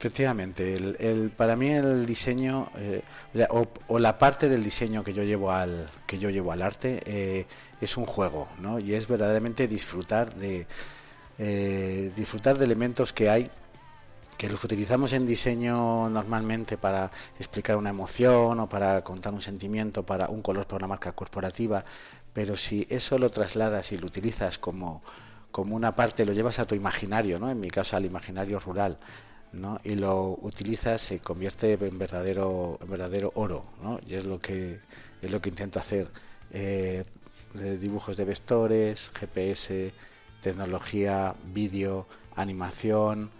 Efectivamente, el, para mí el diseño eh, o, la parte del diseño que yo llevo al que yo llevo al arte eh, es un juego, ¿no? Y es verdaderamente disfrutar de eh, disfrutar de elementos que hay que los utilizamos en diseño normalmente para explicar una emoción o para contar un sentimiento, para un color para una marca corporativa, pero si eso lo trasladas y lo utilizas como como una parte, lo llevas a tu imaginario, ¿no? En mi caso al imaginario rural ¿no? y lo utilizas se convierte en verdadero en verdadero oro ¿no? y es lo que es lo que intento hacer eh, dibujos de vectores GPS tecnología vídeo animación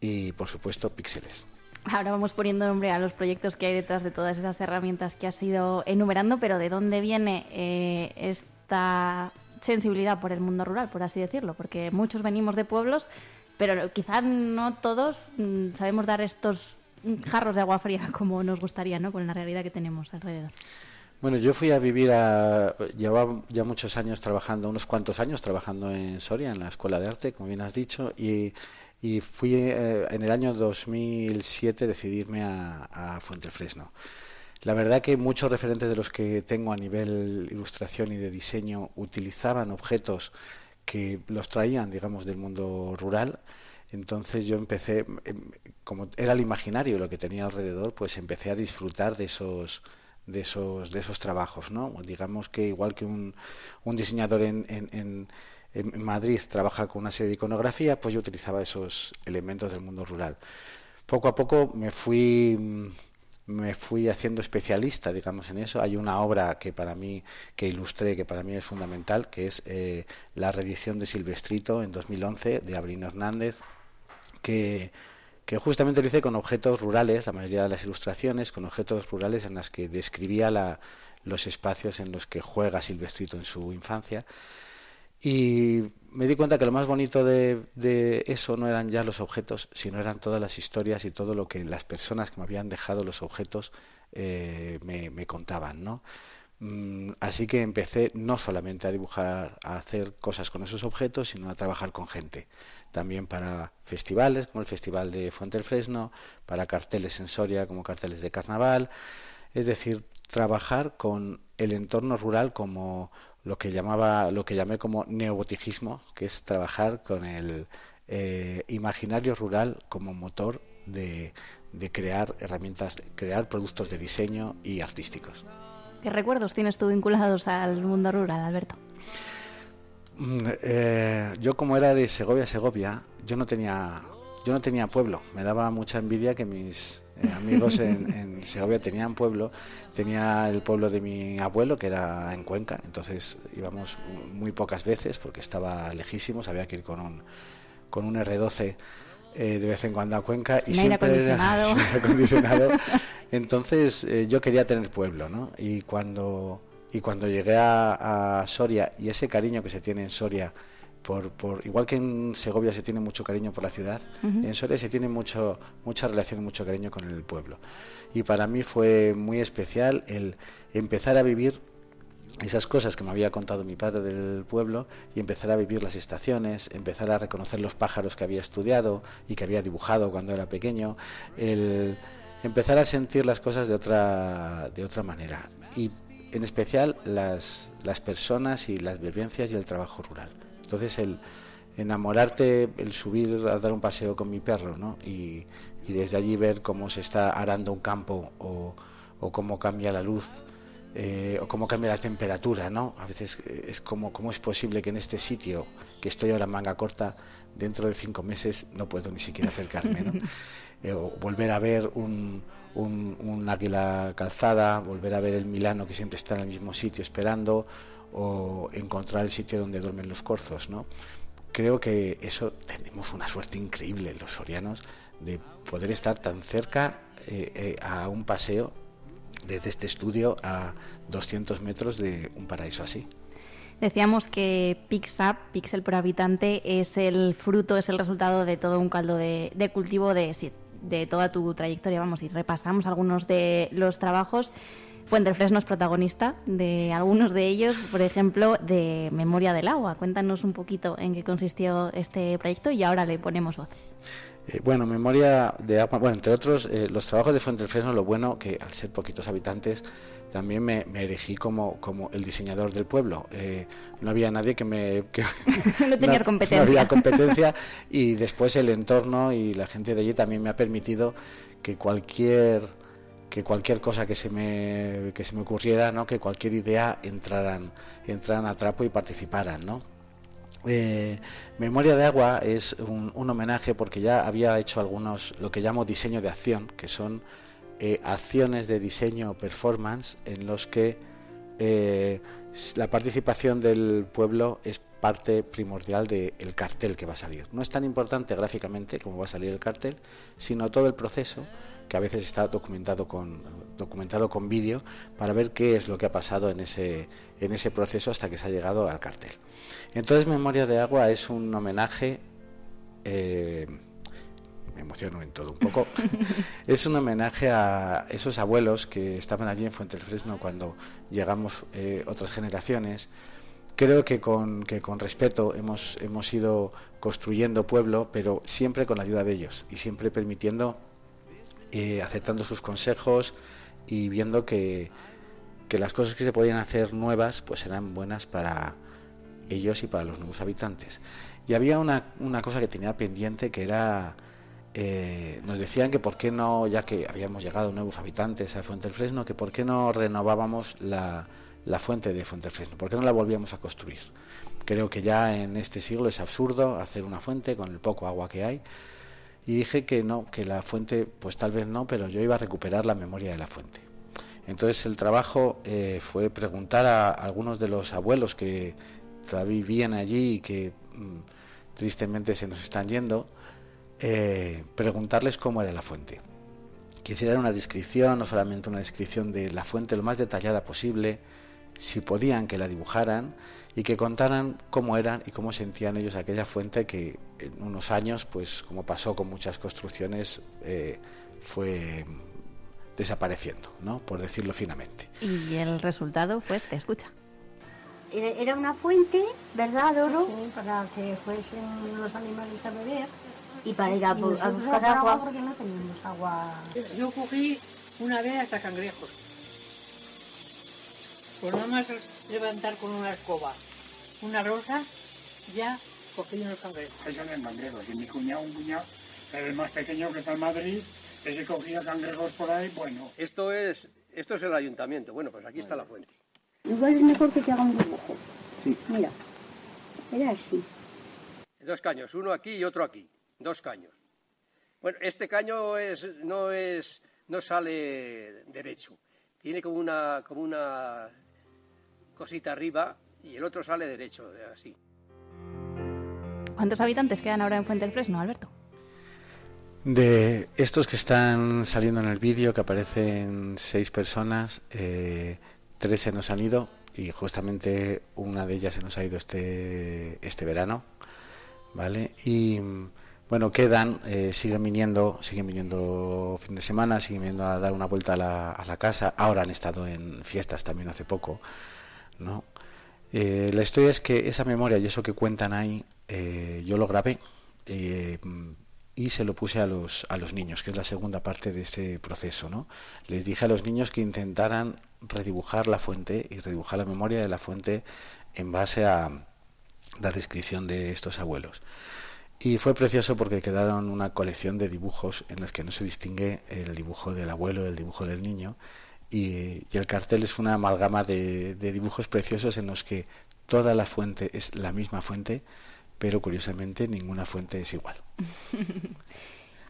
y por supuesto píxeles Ahora vamos poniendo nombre a los proyectos que hay detrás de todas esas herramientas que has ido enumerando, pero ¿de dónde viene eh, esta sensibilidad por el mundo rural, por así decirlo? Porque muchos venimos de pueblos pero quizás no todos mm, sabemos dar estos jarros de agua fría como nos gustaría, ¿no? Con la realidad que tenemos alrededor. Bueno, yo fui a vivir a. Llevaba ya muchos años trabajando, unos cuantos años trabajando en Soria, en la Escuela de Arte, como bien has dicho, y, y fui eh, en el año 2007 decidirme a, a Fuentefresno. La verdad que muchos referentes de los que tengo a nivel ilustración y de diseño utilizaban objetos que los traían, digamos, del mundo rural. Entonces yo empecé, em, como era el imaginario lo que tenía alrededor, pues empecé a disfrutar de esos de esos de esos trabajos, ¿no? Digamos que igual que un, un diseñador en, en, en Madrid trabaja con una serie de iconografía, pues yo utilizaba esos elementos del mundo rural. Poco a poco me fui me fui haciendo especialista, digamos, en eso. Hay una obra que para mí, que ilustré, que para mí es fundamental, que es eh, la reedición de Silvestrito en 2011 de Abrino Hernández, que, que justamente lo hice con objetos rurales, la mayoría de las ilustraciones, con objetos rurales en las que describía la, los espacios en los que juega Silvestrito en su infancia. Y me di cuenta que lo más bonito de, eso no eran ya los objetos, sino eran todas las historias y todo lo que las personas que me habían dejado los objetos eh, me, contaban, ¿no? Mm, así que empecé no solamente a dibujar, a hacer cosas con esos objetos, sino a trabajar con gente. También para festivales, como el Festival de Fuente del Fresno, para carteles en Soria, como carteles de carnaval. Es decir, trabajar con el entorno rural como lo que llamaba, lo que llamé como neobotijismo, que es trabajar con el eh, imaginario rural como motor de, de crear herramientas, crear productos de diseño y artísticos. ¿Qué recuerdos tienes tú vinculados al mundo rural, Alberto? Mm, eh, yo como era de Segovia, Segovia, yo no tenía, yo no tenía pueblo. Me daba mucha envidia que mis eh, amigos en, Segovia tenían pueblo, tenía el pueblo de mi abuelo que era en Cuenca, entonces íbamos muy pocas veces porque estaba lejísimos, había que ir con un, con un R12 eh, de vez en cuando a Cuenca y siempre era acondicionado. Entonces eh, yo quería tener pueblo, ¿no? Y cuando, y cuando llegué a Soria y ese cariño que se tiene en Soria, por, igual que en Segovia se tiene mucho cariño por la ciudad, en Soria se tiene mucho, mucha relación y mucho cariño con el pueblo. Y para mí fue muy especial el empezar a vivir esas cosas que me había contado mi padre del pueblo y empezar a vivir las estaciones, empezar a reconocer los pájaros que había estudiado y que había dibujado cuando era pequeño, el empezar a sentir las cosas de otra, de otra manera y en especial las, las personas y las vivencias y el trabajo rural. Entonces el enamorarte, el subir a dar un paseo con mi perro, ¿no? Y, desde allí ver cómo se está arando un campo o, cómo cambia la luz eh, o cómo cambia la temperatura, ¿no? A veces eh, es como cómo es posible que en este sitio que estoy ahora en manga corta, dentro de cinco meses no puedo ni siquiera acercarme, ¿no? Eh, o volver a ver un, un, un águila calzada, volver a ver el Milano que siempre está en el mismo sitio esperando, o encontrar el sitio donde duermen los corzos, ¿no? Creo que eso tenemos una suerte increíble los sorianos de poder estar tan cerca eh, eh, a un paseo desde este estudio a 200 metros de un paraíso así. Decíamos que PixUp, Pixel por habitante, es el fruto, es el resultado de todo un caldo de, de cultivo de, de toda tu trayectoria. Vamos, y repasamos algunos de los trabajos. Fresno es protagonista de algunos de ellos, por ejemplo, de Memoria del Agua. Cuéntanos un poquito en qué consistió este proyecto y ahora le ponemos voz. Eh, bueno, memoria de agua, bueno, entre otros, eh, los trabajos de Fuente del Fresno, lo bueno que al ser poquitos habitantes, también me, me erigí como, como el diseñador del pueblo. Eh, no había nadie que me... no tenía competencia. No había competencia y después el entorno y la gente de allí también me ha permitido que cualquier que cualquier cosa que se me que se me ocurriera no que cualquier idea entraran entraran a trapo y participaran no eh, Memoria de Agua es un, homenaje porque ya había hecho algunos, lo que llamo diseño de acción, que son eh, acciones de diseño performance en los que eh, la participación del pueblo es parte primordial del cartel que va a salir. No es tan importante gráficamente como va a salir el cartel, sino todo el proceso que a veces está documentado con documentado con vídeo para ver qué es lo que ha pasado en ese en ese proceso hasta que se ha llegado al cartel. Entonces Memoria de Agua es un homenaje eh, me emociono en todo un poco. es un homenaje a esos abuelos que estaban allí en Fuente del Fresno cuando llegamos eh, otras generaciones. Creo que con, que con respeto hemos, hemos ido construyendo pueblo, pero siempre con la ayuda de ellos y siempre permitiendo, eh, aceptando sus consejos y viendo que, que las cosas que se podían hacer nuevas pues eran buenas para ellos y para los nuevos habitantes. Y había una, una cosa que tenía pendiente que era eh, nos decían que por qué no, ya que habíamos llegado nuevos habitantes a Fuente del Fresno, que por qué no renovábamos la, la fuente de Fuente del Fresno, por qué no la volvíamos a construir. Creo que ya en este siglo es absurdo hacer una fuente con el poco agua que hay. Y dije que no, que la fuente, pues tal vez no, pero yo iba a recuperar la memoria de la fuente. Entonces el trabajo eh, fue preguntar a algunos de los abuelos que vivían allí y que mm, tristemente se nos están yendo, eh, preguntarles cómo era la fuente. Que hicieran una descripción, no solamente una descripción de la fuente lo más detallada posible, si podían que la dibujaran y que contaran cómo eran y cómo sentían ellos aquella fuente que en unos años, pues como pasó con muchas construcciones, eh, fue desapareciendo, ¿no? por decirlo finamente. Y el resultado, pues, te escucha. Era una fuente, ¿verdad, Oro? para que fuesen los animales a beber y para ir a, buscar agua. porque no teníamos agua. Yo cogí una vez hasta cangrejos. Por nada más levantar con una escoba una rosa, ya cogí unos cangrejos. Eso no es cangrejos. Y mi cuñado, un cuñado, el más pequeño que está en Madrid, ese cogía cangrejos por ahí, bueno. Esto es, esto es el ayuntamiento. Bueno, pues aquí está la fuente. Igual es mejor que te haga un dibujo. Sí. Mira, era así. Dos caños, uno aquí y otro aquí dos caños. Bueno, este caño es, no, es, no sale derecho, tiene como una, como una cosita arriba y el otro sale derecho, así. ¿Cuántos habitantes quedan ahora en Fuente del Fresno, Alberto? De estos que están saliendo en el vídeo, que aparecen seis personas, eh, tres se nos han ido y justamente una de ellas se nos ha ido este, este verano, ¿vale? Y bueno, quedan, eh, siguen viniendo, siguen viniendo fin de semana, siguen viniendo a dar una vuelta a la, a la casa. Ahora han estado en fiestas también hace poco, ¿no? Eh, la historia es que esa memoria y eso que cuentan ahí, eh, yo lo grabé y se lo puse a los, a los niños, que es la segunda parte de este proceso, ¿no? Les dije a los niños que intentaran redibujar la fuente y redibujar la memoria de la fuente en base a la descripción de estos abuelos. Y fue precioso porque quedaron una colección de dibujos en las que no se distingue el dibujo del abuelo, el dibujo del niño. Y, el cartel es una amalgama de, dibujos preciosos en los que toda la fuente es la misma fuente, pero curiosamente ninguna fuente es igual.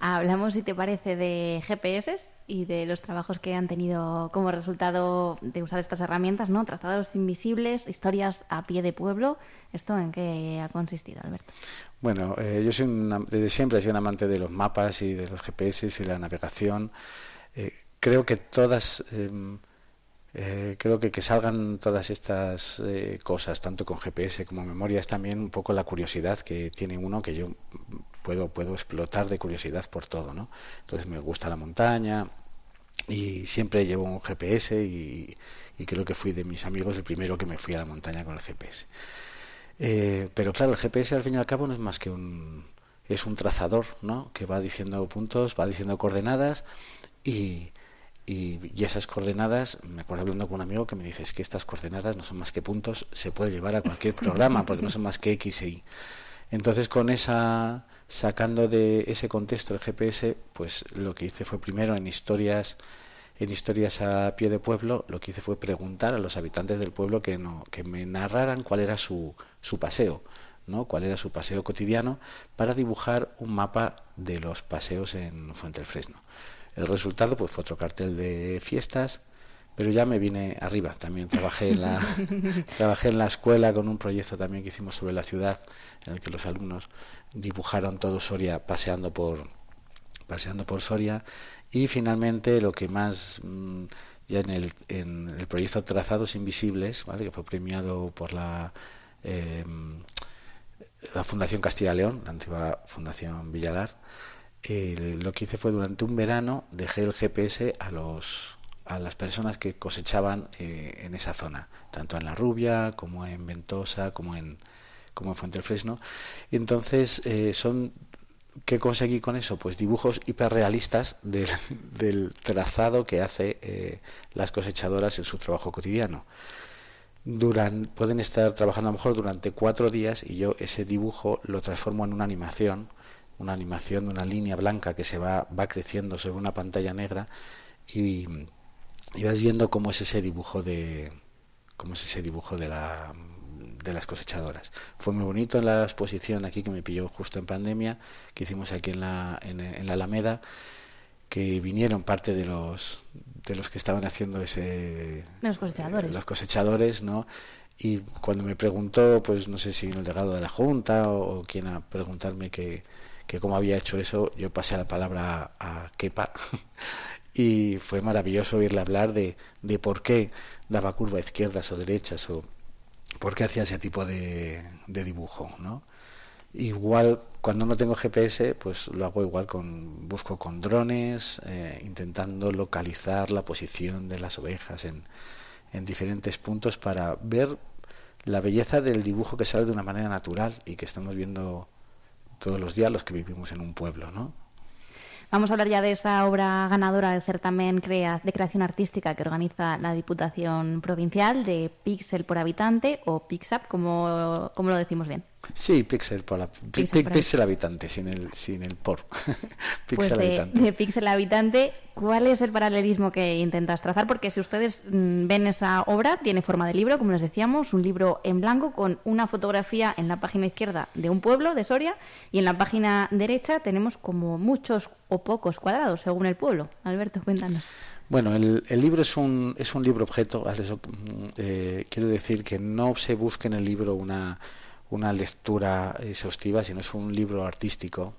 Hablamos, si te parece, de GPS y de los trabajos que han tenido como resultado de usar estas herramientas, ¿no? Trazados invisibles, historias a pie de pueblo. ¿Esto en qué ha consistido, Alberto? Bueno, eh, yo soy desde siempre he sido un amante de los mapas y de los GPS y de la navegación. Eh, creo que todas, em, eh, creo que que salgan todas estas cosas, tanto con GPS como memoria, es también un poco la curiosidad que tiene uno, que yo puedo, puedo explotar de curiosidad por todo, ¿no? Entonces me gusta la montaña y siempre llevo un GPS y, y creo que fui de mis amigos el primero que me fui a la montaña con el GPS. Eh, pero claro, el GPS al fin y al cabo no es más que un, es un trazador, ¿no? Que va diciendo puntos, va diciendo coordenadas y, y, esas coordenadas, me acuerdo hablando con un amigo que me dice, es que estas coordenadas no son más que puntos, se puede llevar a cualquier programa porque no son más que X e Y. Entonces con esa, sacando de ese contexto el GPS, pues lo que hice fue primero en historias en historias a pie de pueblo, lo que hice fue preguntar a los habitantes del pueblo que no, que me narraran cuál era su, su paseo, ¿no? cuál era su paseo cotidiano, para dibujar un mapa de los paseos en Fuente del Fresno. El resultado pues, fue otro cartel de fiestas, pero ya me vine arriba. También trabajé en la, trabajé en la escuela con un proyecto también que hicimos sobre la ciudad, en el que los alumnos dibujaron todo Soria paseando por, paseando por Soria. Y finalmente lo que más... Mm, ya en el, en el proyecto Trazados Invisibles, ¿vale? que fue premiado por la, em, la Fundación Castilla León, la antigua Fundación Villalar, lo que hice fue durante un verano dejé el GPS a los a las personas que cosechaban eh, en esa zona, tanto en La Rubia como en Ventosa, como en como en Fuente del Fresno. Y entonces eh, son ¿Qué conseguí con eso? Pues dibujos hiperrealistas del, del trazado que hace eh, las cosechadoras en su trabajo cotidiano. Pueden estar trabajando a lo mejor durante cuatro días y yo ese dibujo lo transformo en una animación una animación de una línea blanca que se va, va creciendo sobre una pantalla negra y, y vas viendo cómo es ese dibujo de cómo es ese dibujo de la de las cosechadoras. Fue muy bonito en la exposición aquí que me pilló justo en pandemia, que hicimos aquí en la, en, la Alameda, que vinieron parte de los de los que estaban haciendo ese los cosechadores. los cosechadores, ¿no? Y cuando me preguntó, pues no sé si vino el legado de la Junta o, o quién a preguntarme que, que como había hecho eso, yo pasé la palabra a, Kepa y fue maravilloso oírle hablar de, de por qué daba curva a izquierdas o derechas o por qué hacía ese tipo de, de dibujo, ¿no? Igual cuando no tengo GPS, pues lo hago igual con busco con drones, eh, intentando localizar la posición de las ovejas en, en diferentes puntos para ver la belleza del dibujo que sale de una manera natural y que estamos viendo todos los días los que vivimos en un pueblo, ¿no? Vamos a hablar ya de esa obra ganadora del certamen de creación artística que organiza la Diputación Provincial de Pixel por habitante o Pixap, como, como lo decimos bien. Sí, pixel, por la, pixel, habitante, sin el, sin el por. pixel pues de, habitante. de pixel habitante, ¿cuál es el paralelismo que intentas trazar? Porque si ustedes mm, ven esa obra, tiene forma de libro, como les decíamos, un libro en blanco con una fotografía en la página izquierda de un pueblo, de Soria, y en la página derecha tenemos como muchos o pocos cuadrados, según el pueblo. Alberto, cuéntanos. Bueno, el, el, libro es un, es un libro objeto. Mm, eh, quiero decir que no se busque en el libro una una lectura exhaustiva, sino es un libro artístico.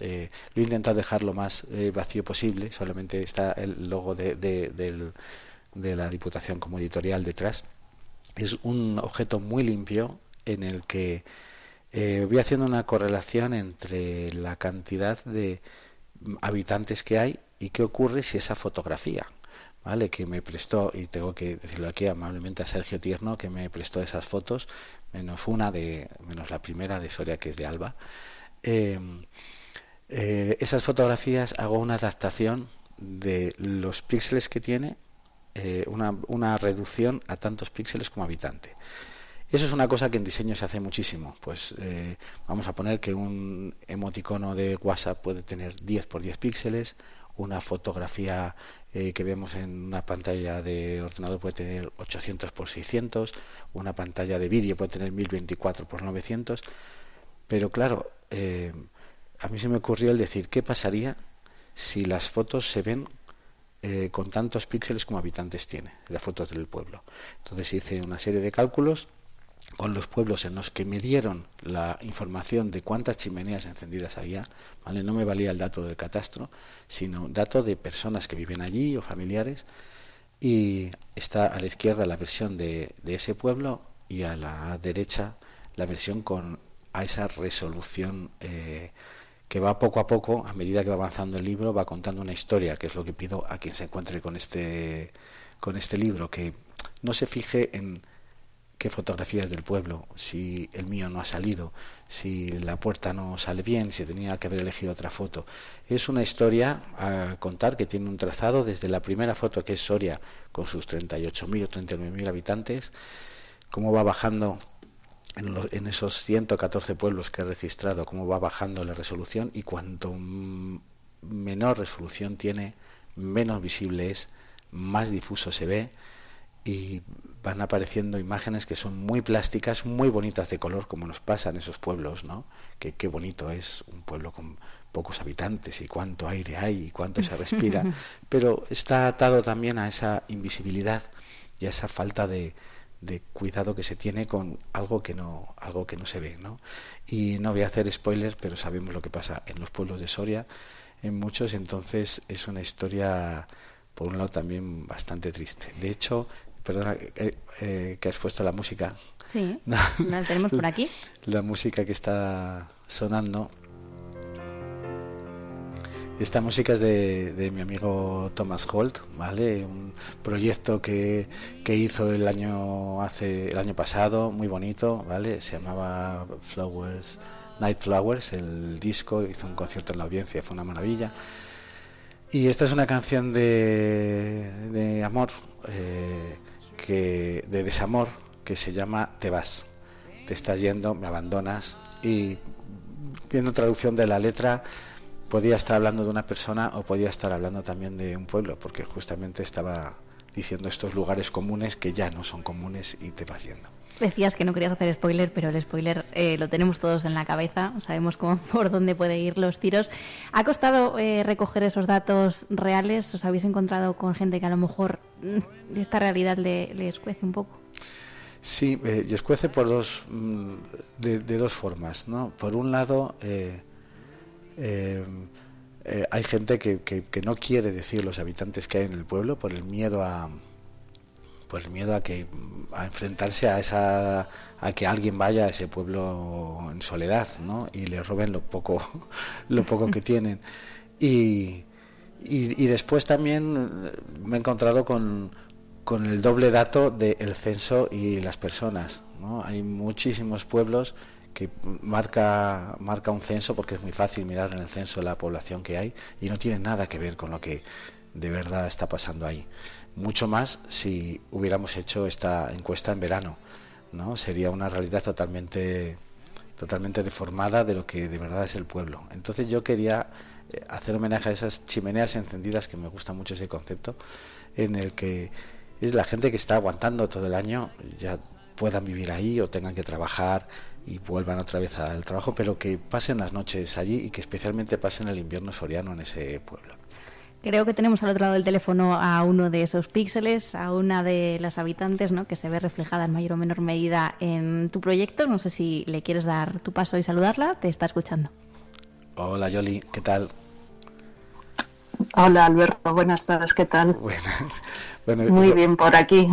Eh, lo he intentado dejar lo más eh, vacío posible, solamente está el logo de, de, la Diputación como editorial detrás. Es un objeto muy limpio en el que eh, voy haciendo una correlación entre la cantidad de habitantes que hay y qué ocurre si esa fotografía ¿vale? que me prestó, y tengo que decirlo aquí amablemente a Sergio Tierno, que me prestó esas fotos, menos una de, menos la primera de Soria, que es de Alba. Em, eh, esas fotografías hago una adaptación de los píxeles que tiene, eh, una, una reducción a tantos píxeles como habitante. Eso es una cosa que en diseño se hace muchísimo. Pues eh, vamos a poner que un emoticono de WhatsApp puede tener 10 por 10 píxeles, una fotografía eh, que vemos en una pantalla de ordenador puede tener 800 por 600, una pantalla de vídeo puede tener 1024 por 900, pero claro, eh, a mí se me ocurrió el decir, ¿qué pasaría si las fotos se ven eh, con tantos píxeles como habitantes tiene, las fotos del pueblo? Entonces hice una serie de cálculos con los pueblos en los que me dieron la información de cuántas chimeneas encendidas había, ¿vale? no me valía el dato del catastro, sino dato de personas que viven allí o familiares, y está a la izquierda la versión de, ese pueblo y a la derecha la versión con a esa resolución eh, que va poco a poco, a medida que va avanzando el libro, va contando una historia, que es lo que pido a quien se encuentre con este, con este libro, que no se fije en qué fotografías del pueblo, si el mío no ha salido, si la puerta no sale bien, si tenía que haber elegido otra foto. Es una historia a contar que tiene un trazado desde la primera foto que es Soria, con sus 38.000 o 39.000 habitantes, cómo va bajando en, en, esos 114 pueblos que he registrado, cómo va bajando la resolución y cuanto menor resolución tiene, menos visible es, más difuso se ve y van apareciendo imágenes que son muy plásticas, muy bonitas de color, como nos pasa en esos pueblos, ¿no? Que qué bonito es un pueblo con pocos habitantes y cuánto aire hay y cuánto se respira, pero está atado también a esa invisibilidad y a esa falta de, de cuidado que se tiene con algo que no algo que no se ve, ¿no? Y no voy a hacer spoilers, pero sabemos lo que pasa en los pueblos de Soria, en muchos, entonces es una historia por un lado también bastante triste. De hecho, perdona eh, eh, que has puesto la música. Sí, la tenemos por aquí. La música que está sonando. Esta música es de, de, mi amigo Thomas Holt, ¿vale? Un proyecto que, que, hizo el año hace el año pasado, muy bonito, ¿vale? Se llamaba Flowers, Night Flowers, el disco, hizo un concierto en la audiencia, fue una maravilla. Y esta es una canción de, de amor, eh, que de desamor que se llama Te vas. Te estás yendo, me abandonas y viendo traducción de la letra podía estar hablando de una persona o podía estar hablando también de un pueblo, porque justamente estaba diciendo estos lugares comunes que ya no son comunes y te vas yendo. Decías que no querías hacer spoiler, pero el spoiler eh, lo tenemos todos en la cabeza, sabemos cómo, por dónde puede ir los tiros. ¿Ha costado eh, recoger esos datos reales? ¿Os habéis encontrado con gente que a lo mejor mm, esta realidad le, le, escuece un poco? Sí, eh, y escuece por dos, mm, de, dos formas. ¿no? Por un lado, eh, hay gente que, que, que no quiere decir los habitantes que hay en el pueblo por el miedo a pues miedo a que a enfrentarse a esa a que alguien vaya a ese pueblo en soledad ¿no? y le roben lo poco lo poco que tienen y, y, después también me he encontrado con, con el doble dato del censo y las personas ¿no? hay muchísimos pueblos que marca marca un censo porque es muy fácil mirar en el censo la población que hay y no tiene nada que ver con lo que de verdad está pasando ahí mucho más si hubiéramos hecho esta encuesta en verano, ¿no? Sería una realidad totalmente totalmente deformada de lo que de verdad es el pueblo. Entonces yo quería eh, hacer homenaje a esas chimeneas encendidas que me gusta mucho ese concepto en el que es la gente que está aguantando todo el año ya puedan vivir ahí o tengan que trabajar y vuelvan otra vez al trabajo, pero que pasen las noches allí y que especialmente pasen el invierno soriano en ese pueblo. Creo que tenemos al otro lado del teléfono a uno de esos píxeles, a una de las habitantes, ¿no? que se ve reflejada en mayor o menor medida en tu proyecto. No sé si le quieres dar tu paso y saludarla. Te está escuchando. Hola, Yoli, ¿qué tal? Hola, Alberto. Buenas tardes, ¿qué tal? Buenas. Bueno, Muy yo, bien por aquí.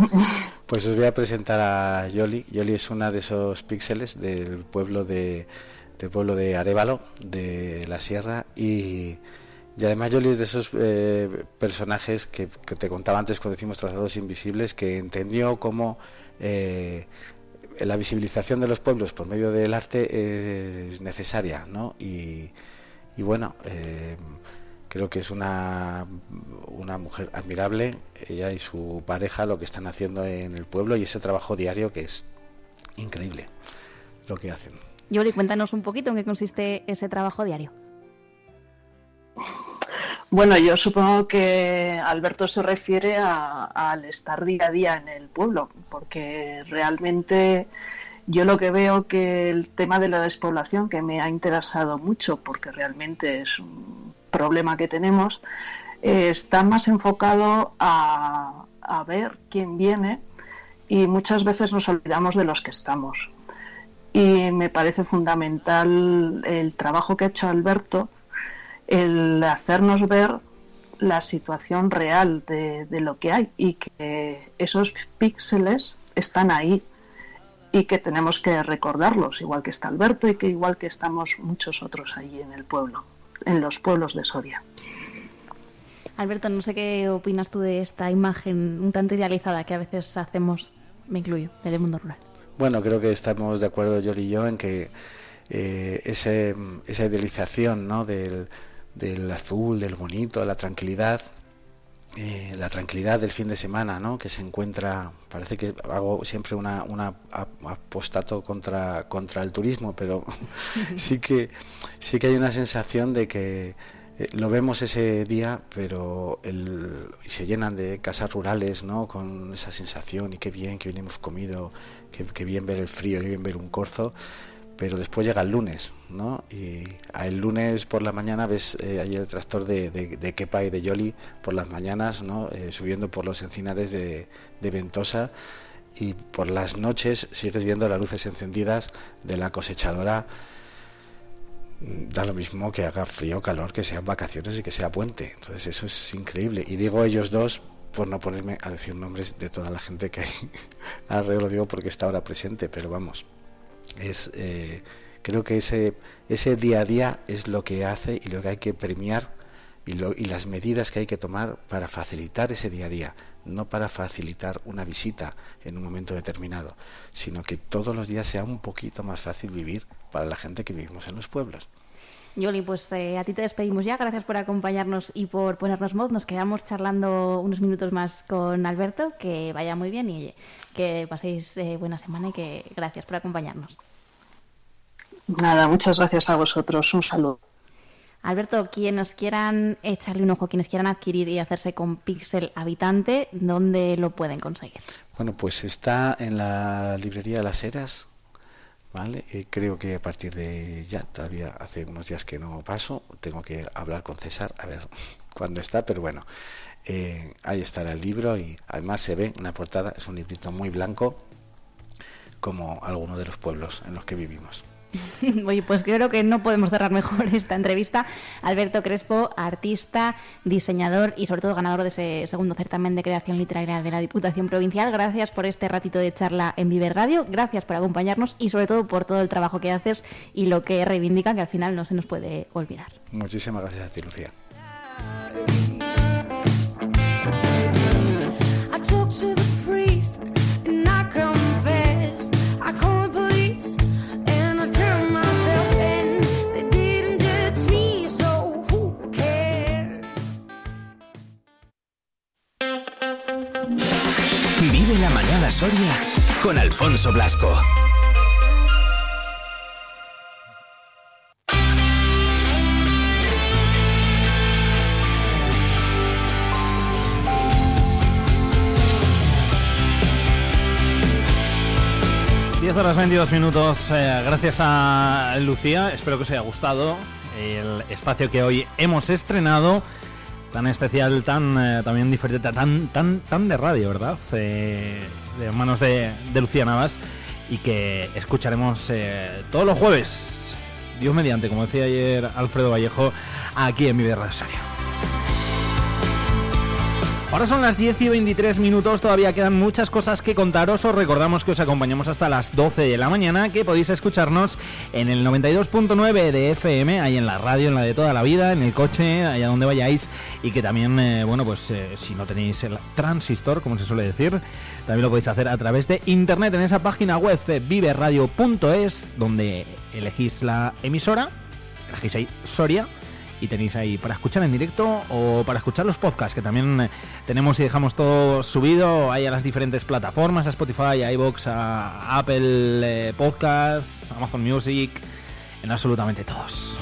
Pues os voy a presentar a Yoli. Yoli es una de esos píxeles del pueblo de del pueblo de Arevalo, de la Sierra y y además Jolie es de esos eh, personajes que, te contaba antes cuando decimos trazados invisibles, que entendió cómo eh, la visibilización de los pueblos por medio del arte es necesaria, ¿no? Y, y bueno, eh, creo que es una, una mujer admirable, ella y su pareja, lo que están haciendo en el pueblo y ese trabajo diario que es increíble lo que hacen. Yoli, cuéntanos un poquito en qué consiste ese trabajo diario. Bueno, yo supongo que Alberto se refiere al estar día a día en el pueblo, porque realmente yo lo que veo que el tema de la despoblación, que me ha interesado mucho, porque realmente es un problema que tenemos, eh, está más enfocado a, a ver quién viene y muchas veces nos olvidamos de los que estamos. Y me parece fundamental el trabajo que ha hecho Alberto el hacernos ver la situación real de, de, lo que hay y que esos píxeles están ahí y que tenemos que recordarlos, igual que está Alberto y que igual que estamos muchos otros allí en el pueblo, en los pueblos de Soria. Alberto, no sé qué opinas tú de esta imagen un tanto idealizada que a veces hacemos, me incluyo, del mundo rural. Bueno, creo que estamos de acuerdo Yoli y yo en que eh, ese, esa idealización ¿no? del, del azul, del bonito, de la tranquilidad, eh, la tranquilidad del fin de semana, ¿no? que se encuentra, parece que hago siempre una, una apostato contra, contra el turismo, pero sí que, sí que hay una sensación de que eh, lo vemos ese día, pero el, se llenan de casas rurales, ¿no? Con esa sensación y qué bien que bien hemos comido, qué, bien ver el frío, qué bien ver un corzo, pero después llega el lunes, ¿no? Y el lunes por la mañana ves eh, ahí el tractor de, Kepa y de Yoli por las mañanas, ¿no? Eh, subiendo por los encinares de, de Ventosa y por las noches sigues viendo las luces encendidas de la cosechadora da lo mismo que haga frío calor, que sean vacaciones y que sea puente. Entonces eso es increíble. Y digo ellos dos por no ponerme a decir nombres de toda la gente que hay alrededor, lo digo porque está ahora presente, pero vamos, es eh, creo que ese, ese día a día es lo que hace y lo que hay que premiar y, lo, y las medidas que hay que tomar para facilitar ese día a día, no para facilitar una visita en un momento determinado, sino que todos los días sea un poquito más fácil vivir para la gente que vivimos en los pueblos. Yoli, pues eh, a ti te despedimos ya. Gracias por acompañarnos y por ponernos mod. Nos quedamos charlando unos minutos más con Alberto. Que vaya muy bien y que paséis eh, buena semana y que gracias por acompañarnos. Nada, muchas gracias a vosotros. Un saludo. Alberto, quienes quieran echarle un ojo, quienes quieran adquirir y hacerse con Pixel Habitante, ¿dónde lo pueden conseguir? Bueno, pues está en la librería Las Heras, ¿vale? Eh, creo que a partir de ya, todavía hace unos días que no paso, tengo que hablar con César a ver cuándo está, pero bueno, eh, ahí estará el libro y además se ve una portada, es un librito muy blanco, como algunos de los pueblos en los que vivimos. Oye, pues creo que no podemos cerrar mejor esta entrevista. Alberto Crespo, artista, diseñador y sobre todo ganador de ese segundo certamen de creación literaria de la Diputación Provincial. Gracias por este ratito de charla en Viver Radio, gracias por acompañarnos y sobre todo por todo el trabajo que haces y lo que reivindica que al final no se nos puede olvidar. Muchísimas gracias a ti, Lucía. Soria con Alfonso Blasco. Horas 22 minutos. Eh, gracias a Lucía. Espero que os haya gustado el espacio que hoy hemos estrenado tan especial, tan eh, también diferente, tan tan tan de radio, ¿verdad? Eh, de manos de, Lucía Navas y que escucharemos eh, todos los jueves, Dios mediante, como decía ayer Alfredo Vallejo, aquí en Vive Rosario. Ahora son las 10 y 23 minutos, todavía quedan muchas cosas que contaros. Os recordamos que os acompañamos hasta las 12 de la mañana, que podéis escucharnos en el 92.9 de FM, ahí en la radio, en la de toda la vida, en el coche, allá donde vayáis. Y que también, eh, bueno, pues eh, si no tenéis el transistor, como se suele decir, también lo podéis hacer a través de internet en esa página web eh, viveradio.es, donde elegís la emisora, elegís ahí Soria y tenéis ahí para escuchar en directo o para escuchar los podcasts que también eh, tenemos y dejamos todo subido ahí a las diferentes plataformas, a Spotify, a iVoox, a Apple eh, Podcasts, Amazon Music, en absolutamente todos.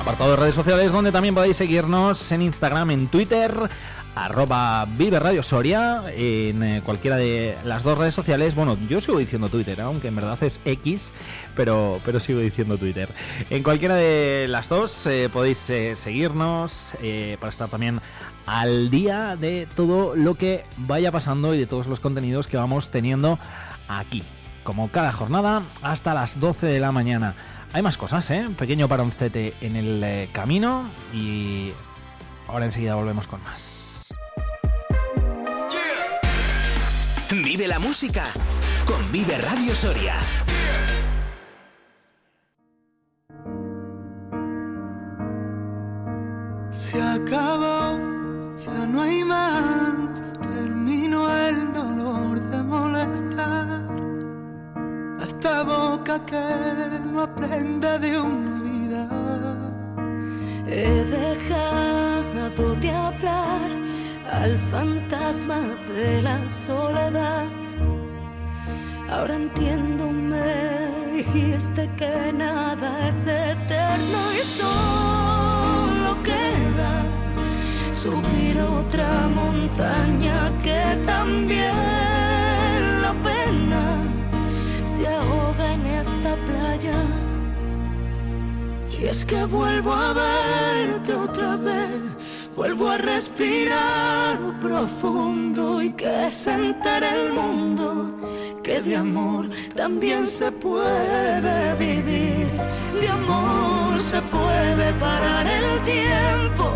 Apartado de redes sociales donde también podéis seguirnos en Instagram, en Twitter, arroba Vive Radio Soria en eh, cualquiera de las dos redes sociales. Bueno, yo sigo diciendo Twitter, aunque en verdad es X, pero, pero sigo diciendo Twitter. En cualquiera de las dos eh, podéis eh, seguirnos para estar también al día de todo lo que vaya pasando y de todos los contenidos que vamos teniendo aquí. Como cada jornada, hasta las 12 de la mañana. Hay más cosas, ¿eh? pequeño paroncete en el camino y ahora enseguida volvemos con más. Vive la música con Vive Radio Soria. Se acabó, ya no hay más. Termino el dolor de molestar. A esta boca que no aprende de una vida. He dejado de hablar al fantasma de la soledad. Ahora entiendo, me dijiste que nada es eterno y solo queda subir otra montaña que también la pena se ahoga en esta playa. Y es que vuelvo a verte otra vez, vuelvo a respirar profundo y que se entere el mundo que de amor también se puede vivir, de amor se puede parar el tiempo.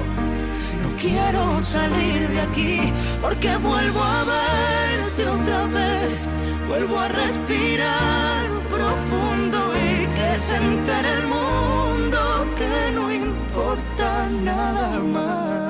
No quiero salir de aquí porque vuelvo a verte otra vez, vuelvo a respirar profundo y que se entere el mundo que no importa nada más.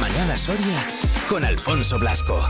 Mañana Soria con Alfonso Blasco.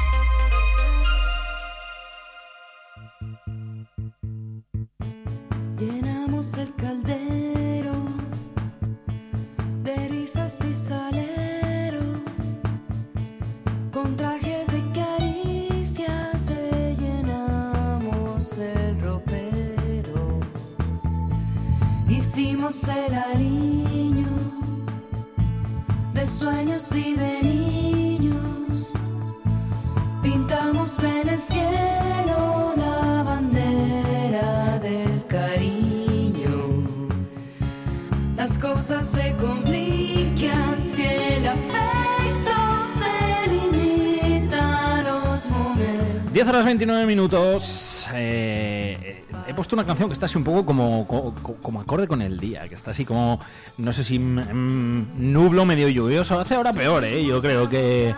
29 minutos. eh, he puesto una canción que está así un poco como, co- co- como, acorde con el día, que está así como, no sé si mm, mm, nublo, medio lluvioso. Hace ahora peor, ¿eh? Yo creo que,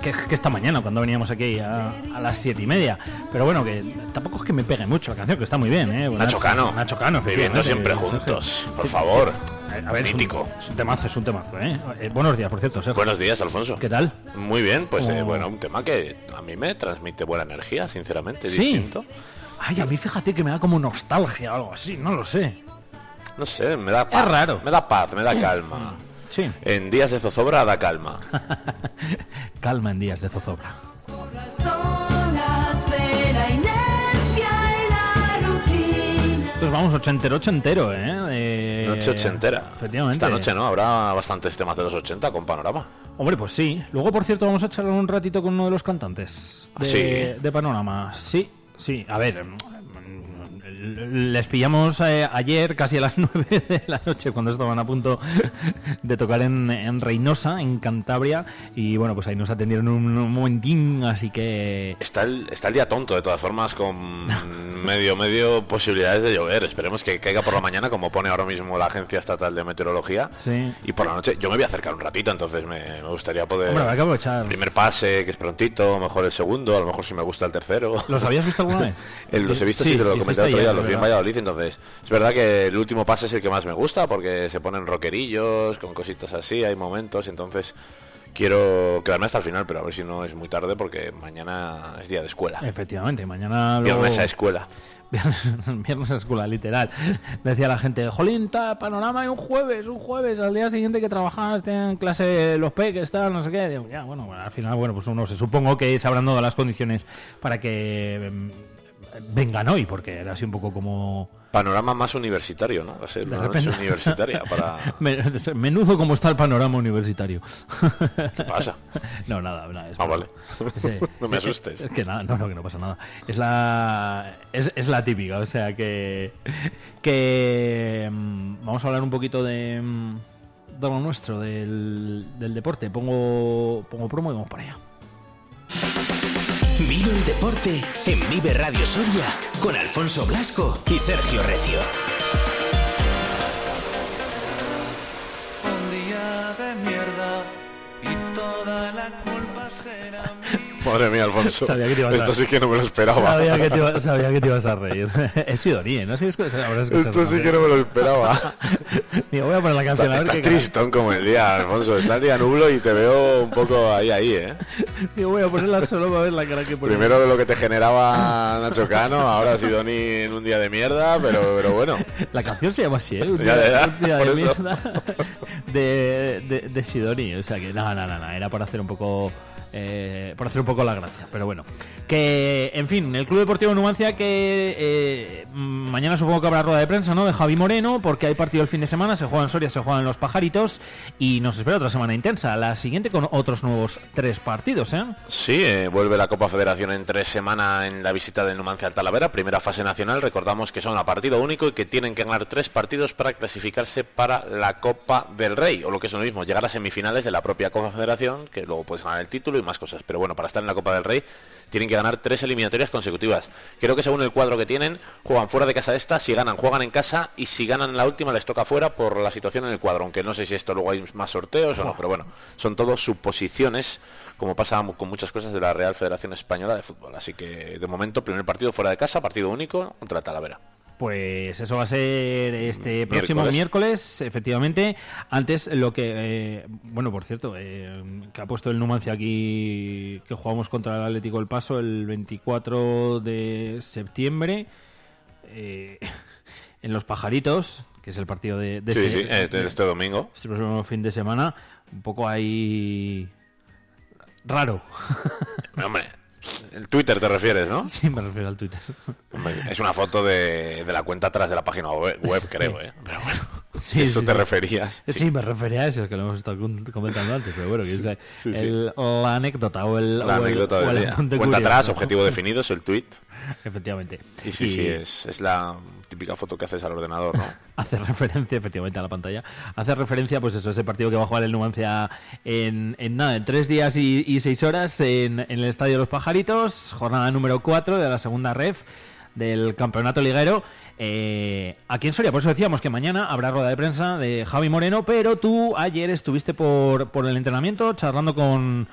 que, que esta mañana cuando veníamos aquí a, a las siete y media. Pero bueno, que tampoco es que me pegue mucho la canción, que está muy bien, ¿eh? Nacho Cano. Nacho Cano, Viviendo siempre juntos, por favor. A ver, es un- Mítico. Es un, temazo, es un temazo, ¿eh? Eh, Buenos días, por cierto, Sergio. Buenos días, Alfonso. ¿Qué tal? Muy bien, pues eh, Oh. bueno, un tema que a mí me transmite buena energía, sinceramente, Sí. distinto. Ay, a mí fíjate que me da como nostalgia o algo así, no lo sé. No sé, me da paz. raro. Me da paz, me da calma. Sí. En días de zozobra da calma. Calma en días de zozobra. Rutina. Pues vamos, ochentero, ochentero, ¿eh? Noche ochentera. Efectivamente. Esta noche, ¿no? Habrá bastantes temas de los 80 con Panorama. Hombre, pues sí. Luego, por cierto, vamos a charlar un ratito con uno de los cantantes de, ¿Sí? de Panorama. Sí, sí. A ver, les pillamos eh, ayer casi a las 9 de la noche cuando estaban a punto de tocar en, en Reynosa, en Cantabria. Y bueno, pues ahí nos atendieron un, un momentín, así que... Está el, está el día tonto, de todas formas, con medio, medio posibilidades de llover. Esperemos que caiga por la mañana, como pone ahora mismo la Agencia Estatal de Meteorología. Sí. Y por la noche, yo me voy a acercar un ratito, entonces me, me gustaría poder... Hombre, habrá que aprovechar. Primer pase, que es prontito, mejor el segundo, a lo mejor si me gusta el tercero. ¿Los habías visto alguna vez? El- los he visto, sí, Sí, te lo comenté otro día, los vi. Valladolid, entonces es verdad que el último pase es el que más me gusta porque se ponen rockerillos, con cositas así, hay momentos, entonces quiero quedarme hasta el final, pero a ver si no es muy tarde porque mañana es día de escuela. Efectivamente, mañana... luego- Viernes a escuela. Viernes, viernes a escuela, literal. Decía la gente, jolín, ta, panorama y un jueves, un jueves, al día siguiente que trabajar, tienen clase los peques, tal, no sé qué. Digo, ya, bueno, bueno, al final, bueno, pues uno se supongo que se habrán dado las condiciones para que mm, vengan hoy, porque era así un poco como... Panorama más universitario, ¿no? Va a ser De una noche repente- universitaria para... Me- Menudo como está el panorama universitario. ¿Qué pasa? No, nada, nada. es Ah, vale. No me asustes. Es que nada, no, no, que no pasa nada. Es la, es, es la típica, o sea que, que mm, vamos a hablar un poquito de, mm, de lo nuestro, del, del deporte. Pongo, pongo promo y vamos para allá. Vive el deporte en Vive Radio Soria con Alfonso Blasco y Sergio Recio. Un día de mierda y toda la culpa será mía. Madre mía, Alfonso. Sabía que te ibas a- Esto sí que no me lo esperaba. Sabía que te, iba- sabía que te ibas a reír. es Sidonie, ¿no? sé si Esto sí que no me lo esperaba. Digo, voy a poner la canción Está- a ver estás qué tristón como el día, Alfonso. Está el día nublo y te veo un poco ahí, ahí, ¿eh? Digo, voy a ponerla solo para ver la cara que pone. Primero de lo que te generaba Nacho Cano, ahora Sidoni en un día de mierda, pero, pero bueno. La canción se llama así, ¿eh? Un día, ya, un día de mierda de, de, de Sidoni. O sea que nada, nada, nada. Era para hacer un poco. Eh, por hacer un poco la gracia, pero bueno. Que, en fin, el Club Deportivo Numancia que eh, mm, mañana supongo que habrá rueda de prensa, ¿no? De Javi Moreno, porque hay partido el fin de semana, se juega en Soria, se juegan los pajaritos y nos espera otra semana intensa. La siguiente con otros nuevos tres partidos, ¿eh? Sí, eh, vuelve la Copa Federación en tres semanas en la visita del Numancia al Talavera, primera fase nacional. Recordamos que son a partido único y que tienen que ganar tres partidos para clasificarse para la Copa del Rey, o lo que es lo mismo, llegar a semifinales de la propia Copa Federación, que luego puedes ganar el título y más cosas. Pero bueno, para estar en la Copa del Rey tienen que ganar tres eliminatorias consecutivas. Creo que según el cuadro que tienen, juegan fuera de casa esta, si ganan, juegan en casa y si ganan la última les toca fuera por la situación en el cuadro, aunque no sé si esto luego hay más sorteos o no, pero bueno, son todos suposiciones, como pasa con muchas cosas de la Real Federación Española de Fútbol. Así que de momento, primer partido fuera de casa, partido único contra Talavera. Pues eso va a ser este próximo miércoles, efectivamente. Antes lo que, eh, bueno, por cierto, eh, que ha puesto el Numancia aquí, que jugamos contra el Atlético El Paso el 24 de septiembre, eh, en Los Pajaritos, que es el partido de, de Sí, sí, este- este domingo. Este próximo fin de semana, un poco ahí raro. Hombre, el Twitter te refieres, ¿no? Sí, me refiero al Twitter. Hombre, es una foto de, de la cuenta atrás de la página web, web, creo, ¿eh? Pero bueno, Sí, eso sí, te sí. referías. Sí. me refería a eso, que lo hemos estado comentando antes, pero bueno, que es el- la anécdota o el, La o el- anécdota o el día. Cuenta atrás, objetivo definido, es el tweet. Efectivamente. Y sí, sí, es, es la típica foto que haces al ordenador, ¿no? Hace referencia, efectivamente, a la pantalla. Hace referencia, pues eso, ese partido que va a jugar el Numancia en, en nada, en tres días y, y seis horas en, en el Estadio de los Pajaritos, jornada número 4 de la segunda ref del campeonato liguero. Eh, aquí en Soria, por eso decíamos que mañana habrá rueda de prensa de Javi Moreno, pero tú ayer estuviste por, por el entrenamiento charlando con,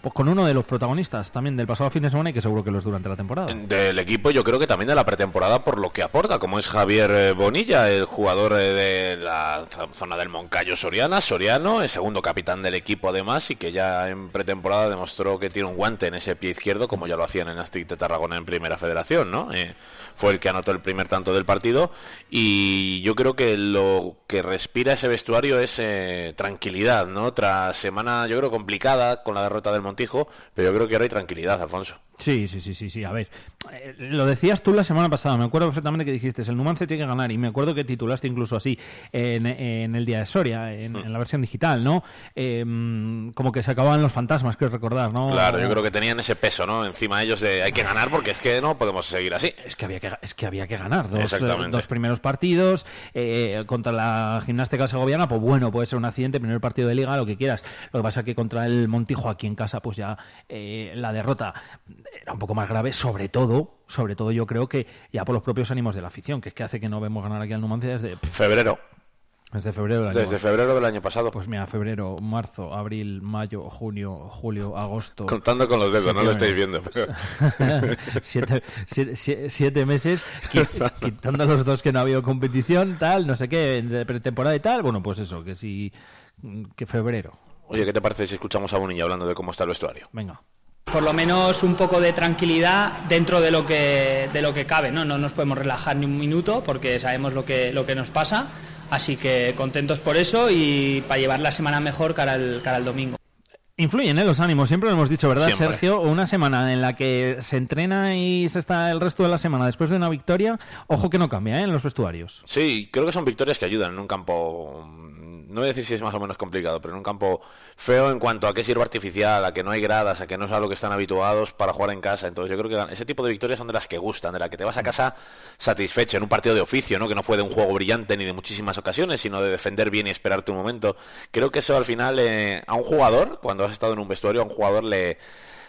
pues con uno de los protagonistas también del pasado fin de semana y que seguro que los durante la temporada. Del equipo, yo creo que también de la pretemporada por lo que aporta, como es Javier eh, Bonilla, el jugador eh, de la zo- zona del Moncayo Soriana, Soriano, el segundo capitán del equipo además, y que ya en pretemporada demostró que tiene un guante en ese pie izquierdo, como ya lo hacían en Astic de Tarragona en Primera Federación, ¿no? Eh, fue el que anotó el primer tanto del partido, y yo creo que lo que respira ese vestuario es tranquilidad, ¿no? Tras semana, yo creo, complicada con la derrota del Montijo, pero yo creo que ahora hay tranquilidad, Alfonso. Sí, sí, sí, sí, sí. A ver, eh, lo decías tú la semana pasada, me acuerdo perfectamente que dijiste, el Numancia tiene que ganar, y me acuerdo que titulaste incluso así en, en el día de Soria, en, en la versión digital, ¿no? Eh, como que se acababan los fantasmas, creo recordar, ¿no? Claro, yo creo que tenían ese peso, ¿no? Encima ellos de hay que ganar porque es que no podemos seguir así. Es que había que, es que, había que ganar dos, eh, dos primeros partidos eh, contra la gimnástica segoviana, pues bueno, puede ser un accidente, primer partido de liga, lo que quieras. Lo que pasa es que contra el Montijo aquí en casa, pues ya eh, la derrota era un poco más grave, sobre todo, sobre todo yo creo que ya por los propios ánimos de la afición, que es que hace que no vemos ganar aquí al Numancia desde febrero. Desde febrero del año Desde febrero del año pasado. Pues mira, febrero, marzo, abril, mayo, junio, julio, agosto. Contando con los dedos, no lo estáis viendo. siete, siete, siete, meses, quitando los dos que no ha habido competición, tal, no sé qué, pretemporada y tal. Bueno, pues eso, que sí, que febrero. Oye, ¿qué te parece si escuchamos a Bonilla hablando de cómo está el vestuario? Venga por lo menos un poco de tranquilidad dentro de lo que de lo que cabe no no nos podemos relajar ni un minuto porque sabemos lo que lo que nos pasa así que contentos por eso y para llevar la semana mejor cara al cara al domingo Influyen ¿eh? los ánimos, siempre lo hemos dicho, ¿verdad, Sergio? Una semana en la que se entrena y se está el resto de la semana después de una victoria, ojo que no cambia ¿eh? en los vestuarios. Sí, creo que son victorias que ayudan en un campo no voy a decir si es más o menos complicado, pero en un campo feo en cuanto a que sirva artificial, a que no hay gradas, a que no es a lo que están habituados para jugar en casa. Entonces yo creo que ese tipo de victorias son de las que gustan, de las que te vas a casa satisfecho en un partido de oficio, ¿no? que no fue de un juego brillante ni de muchísimas ocasiones, sino de defender bien y esperarte un momento. Creo que eso al final eh, a un jugador, cuando has estado en un vestuario, a un jugador le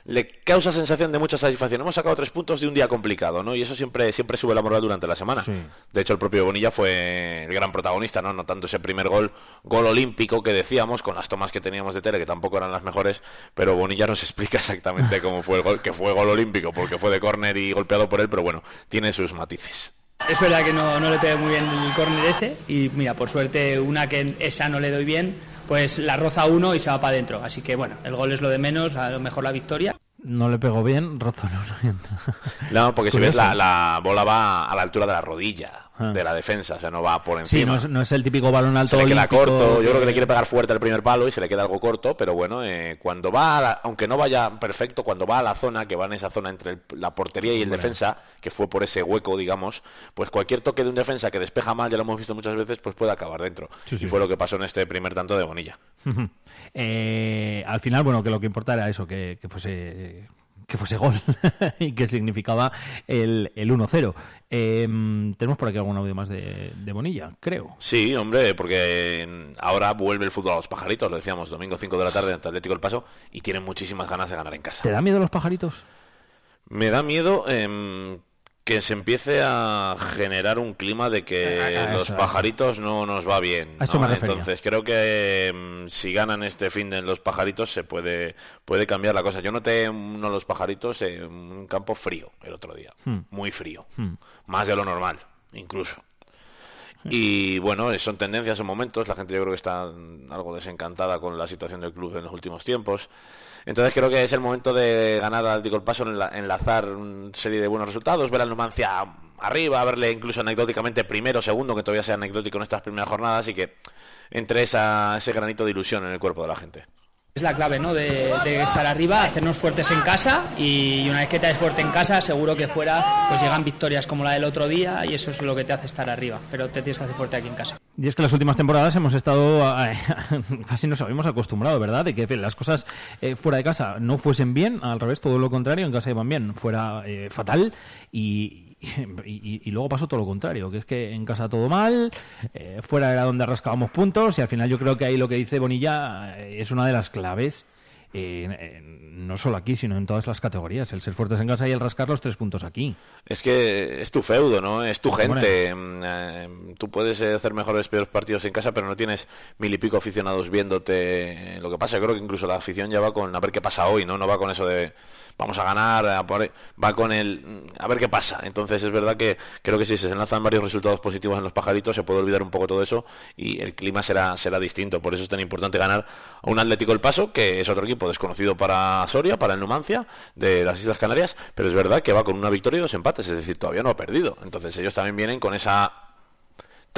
le causa sensación de mucha satisfacción. Hemos sacado tres puntos de un día complicado, ¿no? Y eso siempre, siempre sube la moral durante la semana. De hecho, el propio Bonilla fue el gran protagonista, ¿no? Notando ese primer gol, gol olímpico que decíamos, con las tomas que teníamos de tele, que tampoco eran las mejores, pero Bonilla nos explica exactamente cómo fue el gol, que fue gol olímpico, porque fue de córner y golpeado por él, pero bueno, tiene sus matices. Es verdad que no, no le pegué muy bien el córner ese, y mira, por suerte una que esa no le doy bien, pues la roza uno y se va para adentro. Así que bueno, el gol es lo de menos, a lo mejor la victoria. No le pegó bien, roza uno. No, porque si ves la, la bola va a la altura de la rodilla. Ah. de la defensa, o sea, no va por encima. Sí, no es, el típico balón alto. Se le queda corto, yo creo que le quiere pegar fuerte al primer palo y se le queda algo corto, pero bueno, eh, cuando va, aunque no vaya perfecto, cuando va a la zona, que va en esa zona entre la portería y el defensa, que fue por ese hueco, digamos, pues cualquier toque de un defensa que despeja mal, ya lo hemos visto muchas veces, pues puede acabar dentro. y fue lo que pasó en este primer tanto de Bonilla. Eh, al final, bueno, que lo que importa era eso, que, que fuese que fuese gol y que significaba el, el 1-0. Em, tenemos por aquí algún audio más de, de, Bonilla, creo. Sí, hombre, porque ahora vuelve el fútbol a los pajaritos, lo decíamos, domingo 5 de la tarde ante Atlético El Paso, y tienen muchísimas ganas de ganar en casa. ¿Te da miedo los pajaritos? Me da miedo eh, que se empiece a generar un clima de que los pajaritos no nos va bien. Entonces creo que mm, si ganan este fin de los pajaritos se puede puede cambiar la cosa. Yo noté uno los pajaritos en un campo frío el otro día, hmm. muy frío, hmm. más de lo normal, incluso. Hmm. Y bueno, son tendencias, son momentos. La gente yo creo que está algo desencantada con la situación del club en los últimos tiempos. Entonces creo que es el momento de ganar al Atlético El Paso, enlazar una serie de buenos resultados, ver al Numancia arriba, verle incluso anecdóticamente primero, segundo, que todavía sea anecdótico en estas primeras jornadas y que entre esa, ese granito de ilusión en el cuerpo de la gente. Es la clave, ¿no? De, estar arriba, hacernos fuertes en casa y una vez que te haces fuerte en casa, seguro que fuera pues llegan victorias como la del otro día y eso es lo que te hace estar arriba, pero te tienes que hacer fuerte aquí en casa. Y es que las últimas temporadas hemos estado, casi nos habíamos acostumbrado, ¿verdad? De que las cosas eh, fuera de casa no fuesen bien, al revés, todo lo contrario, en casa iban bien, fuera eh, fatal y, y, luego pasó todo lo contrario, que es que en casa todo mal, eh, fuera era donde rascábamos puntos y al final yo creo que ahí lo que dice Bonilla eh, es una de las claves. Eh, no solo aquí, sino en todas las categorías. El ser fuertes en casa y el rascar los tres puntos aquí. Es que es tu feudo, ¿no? Es tu gente. Mm, tú puedes hacer mejores peores partidos en casa, pero no tienes mil y pico aficionados viéndote. Lo que pasa, yo creo que incluso la afición ya va con a ver qué pasa hoy, ¿no? No va con eso de vamos a ganar, va con el a ver qué pasa. Entonces es verdad que creo que si se enlazan varios resultados positivos en los pajaritos se puede olvidar un poco todo eso y el clima será será distinto. Por eso es tan importante ganar a un Atlético El Paso, que es otro equipo desconocido para Soria, para el Numancia, de las Islas Canarias, pero es verdad que va con una victoria y dos empates, es decir, todavía no ha perdido. Entonces ellos también vienen con esa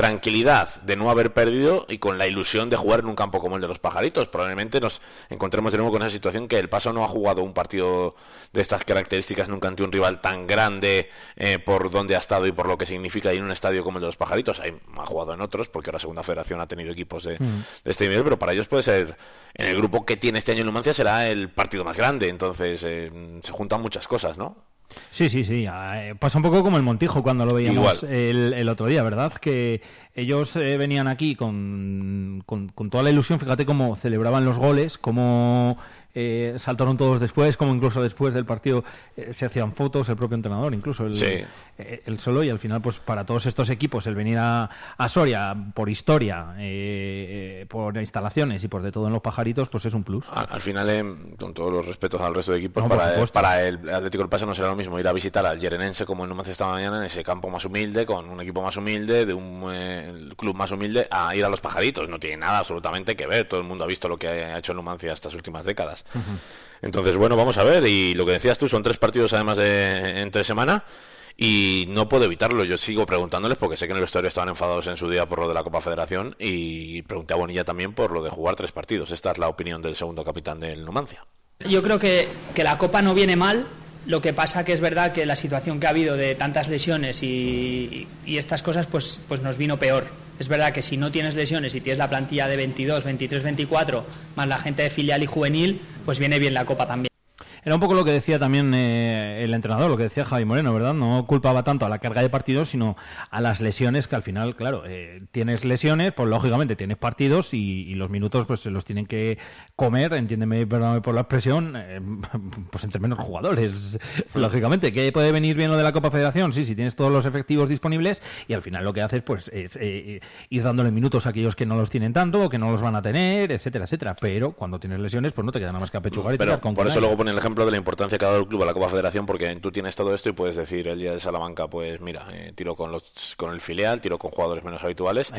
tranquilidad de no haber perdido y con la ilusión de jugar en un campo como el de los pajaritos. Probablemente nos encontremos de nuevo con esa situación que el Paso no ha jugado un partido de estas características nunca ante un rival tan grande eh, por donde ha estado y por lo que significa ir en un estadio como el de los pajaritos. Ahí ha jugado en otros porque ahora Segunda Federación ha tenido equipos de, Mm. de este nivel, pero para ellos puede ser, en el grupo que tiene este año en Numancia será el partido más grande. Entonces eh, se juntan muchas cosas, ¿no? Sí, sí, sí. eh, Pasa un poco como el Montijo cuando lo veíamos el, el otro día, ¿verdad? Que ellos eh, venían aquí con, con, con toda la ilusión. Fíjate cómo celebraban los goles, cómo eh, saltaron todos después, como incluso después del partido eh, se hacían fotos, el propio entrenador, incluso el, Sí. eh, el solo. Y al final, pues para todos estos equipos, el venir a, a Soria por historia, eh, por instalaciones y por de todo en los pajaritos, pues es un plus. Al, al final, eh, con todos los respetos al resto de equipos, No, para, supuesto. para el Atlético del Paso no será lo mismo ir a visitar al Yerenense como en Numancia esta mañana, en ese campo más humilde, con un equipo más humilde, de un club más humilde, a ir a los pajaritos. No tiene nada absolutamente que ver. Todo el mundo ha visto lo que ha hecho Numancia estas últimas décadas. Entonces, bueno, vamos a ver. Y lo que decías tú, son tres partidos además de entre semana. Y no puedo evitarlo. Yo sigo preguntándoles porque sé que en el vestuario estaban enfadados en su día por lo de la Copa Federación. Y pregunté a Bonilla también por lo de jugar tres partidos. Esta es la opinión del segundo capitán del Numancia. Yo creo que, que la Copa no viene mal. Lo que pasa que es verdad que la situación que ha habido de tantas lesiones y, y estas cosas, pues, pues nos vino peor. Es verdad que si no tienes lesiones y tienes la plantilla de 22, 23, 24, más la gente de filial y juvenil, pues viene bien la Copa también. Era un poco lo que decía también eh, el entrenador, lo que decía Javi Moreno, ¿verdad? No culpaba tanto a la carga de partidos, sino a las lesiones, que al final, claro, eh, tienes lesiones, pues lógicamente tienes partidos y, y los minutos pues se los tienen que comer, entiéndeme, perdóname por la expresión, eh, pues entre menos jugadores, lógicamente. ¿Que puede venir bien lo de la Copa Federación? Sí, si tienes todos los efectivos disponibles y al final lo que haces pues es eh, ir dándole minutos a aquellos que no los tienen tanto o que no los van a tener, etcétera, etcétera. Pero cuando tienes lesiones, pues no te queda nada más que apechugar y Pero tirar con por eso luego pone el ejemplo de la importancia que ha dado el club a la Copa Federación, porque tú tienes todo esto y puedes decir el día de Salamanca, pues mira, eh, tiro con los con el filial, tiro con jugadores menos habituales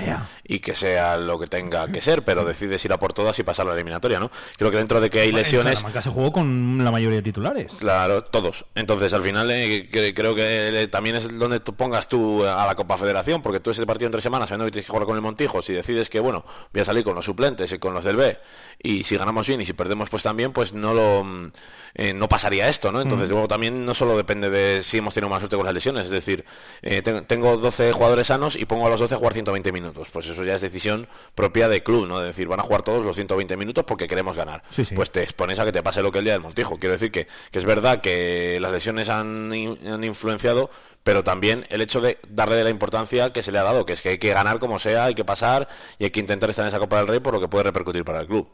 y que sea lo que tenga que ser, pero decides ir a por todas y pasar la eliminatoria, ¿no? Creo que dentro de que hay En lesiones, Salamanca se jugó con la mayoría de titulares. Claro, todos. Entonces, al final, eh, que- creo que eh, también es donde tú pongas tú a la Copa Federación, porque tú ese partido entre semanas, sabiendo que tienes que jugar con el Montijo, si decides que, bueno, voy a salir con los suplentes y con los del B, y si ganamos bien y si perdemos, pues también, pues no lo mm, eh, no pasaría esto, ¿no? Entonces, Mm. luego también no solo depende de si hemos tenido más suerte con las lesiones, es decir, eh, ten- tengo 12 jugadores sanos y pongo a los 12 a jugar 120 minutos. Pues eso ya es decisión propia del club, ¿no? Es decir, van a jugar todos los 120 minutos porque queremos ganar. Sí, sí. Pues te expones a que te pase lo que el día del Montijo. Quiero decir que, que es verdad que las lesiones han, in- han influenciado, pero también el hecho de darle la importancia que se le ha dado, que es que hay que ganar como sea, hay que pasar y hay que intentar estar en esa Copa del Rey por lo que puede repercutir para el club.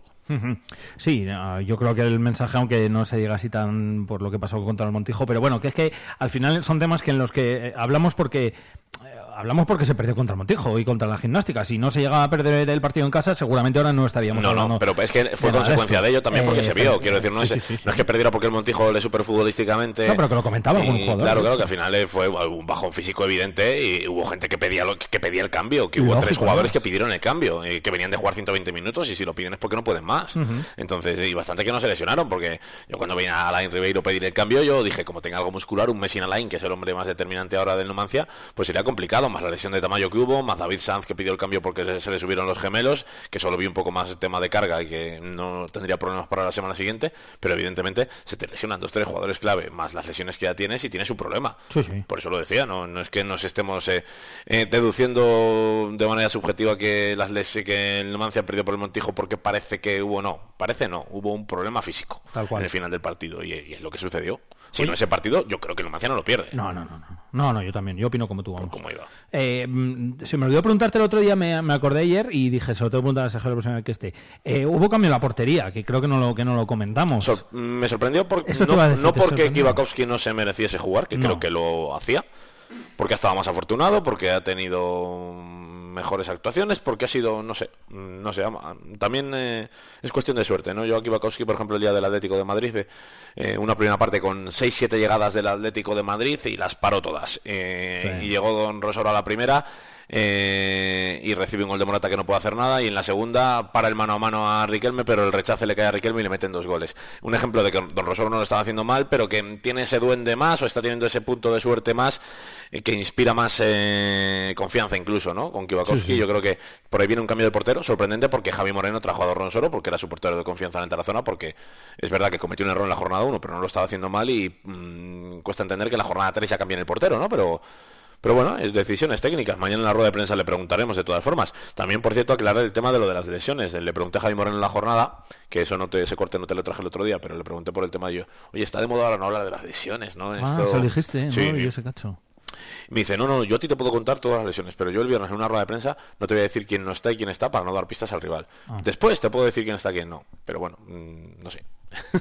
Sí, ah, yo creo que el mensaje, aunque no se llega así tan por lo que pasó contra el Montijo, pero bueno, que es que al final son temas que en los que eh, hablamos porque eh, hablamos porque se perdió contra el Montijo y contra la gimnástica. Si no se llega a perder el partido en casa, seguramente ahora no estaríamos No, no, pero es que fue de consecuencia de ello también porque Eh, se vio. Quiero decir, no, sí, es, sí, sí, no es que perdiera porque el Montijo le superfutbolísticamente. No, pero que lo comentaba algún Y jugador, Claro, claro, que al final eh, fue un bajón físico evidente y hubo gente que pedía lo, que pedía el cambio, que hubo Lógico, tres jugadores que pidieron el cambio, eh, que venían de jugar 120 minutos y si lo piden es porque no pueden más. Entonces, y bastante que no se lesionaron, porque yo cuando veía a Alain Ribeiro pedir el cambio, yo dije, como tenga algo muscular, un Messi Alain, que es el hombre más determinante ahora del Numancia, pues sería complicado, más la lesión de Tamayo que hubo, más David Sanz que pidió el cambio porque se, se le subieron los gemelos, que solo vi un poco más el tema de carga y que no tendría problemas para la semana siguiente, pero evidentemente se te lesionan dos, tres jugadores clave, más las lesiones que ya tienes y tienes un problema. Sí, sí. Por eso lo decía, no, no es que nos estemos eh, eh, deduciendo de manera subjetiva que las les que el Numancia perdió por el Montijo porque parece que hubo no, parece no, hubo un problema físico Tal cual. en el final del partido y, y es lo que sucedió. Si Oye. no ese partido, yo creo que el Numancia no lo pierde. No, no, no, no. No, no, yo también. Yo opino como tú, vamos. ¿Cómo iba? Eh, mm, se me olvidó preguntarte el otro día, me, me acordé ayer y dije, se lo tengo que preguntar a Sergio la próxima vez que esté. Eh, hubo cambio en la portería, que creo que no lo, que no lo comentamos. Sor- me sorprendió porque no, decir, no te porque. Kivakowski no se mereciese jugar, que No. creo que lo hacía, porque ha estado más afortunado, porque ha tenido mejores actuaciones, porque ha sido, no sé, no sé, también eh, es cuestión de suerte, ¿no? Yo a Kivakowski, por ejemplo, el día del Atlético de Madrid, eh, eh, una primera parte con 6-7 llegadas del Atlético de Madrid y las paró todas. Eh, Sí. Y llegó Don Rosoro a la primera eh, y recibe un gol de Morata que no puede hacer nada y en la segunda para el mano a mano a Riquelme pero el rechace le cae a Riquelme y le meten dos goles. Un ejemplo de que Don Rosoro no lo estaba haciendo mal pero que tiene ese duende más o está teniendo ese punto de suerte más eh, que inspira más eh, confianza incluso, ¿no? Con Kibakowski Sí, sí. yo creo que por ahí viene un cambio de portero sorprendente porque Javi Moreno trajo a Don Rosoro porque era su portero de confianza en el Tarazona porque es verdad que cometió un error en la jornada 1 pero no lo estaba haciendo mal y mm, cuesta entender que en la jornada 3 ya cambie el portero, ¿no? Pero pero bueno, es decisiones técnicas. Mañana en la rueda de prensa le preguntaremos de todas formas. También, por cierto, aclarar el tema de lo de las lesiones. Le pregunté a Javi Moreno en la jornada, que eso no te, ese corte no te lo traje el otro día, pero le pregunté por el tema de yo, oye, está de moda ahora no hablar de las lesiones, ¿no? Ah, Esto- eso dijiste, ¿no? Sí. Yo sé cacho. Me dice, no, no, yo a ti te puedo contar todas las lesiones, pero yo el viernes en una rueda de prensa no te voy a decir quién no está y quién está para no dar pistas al rival. Ah. Después te puedo decir quién está y quién no, pero bueno, mm, no sé.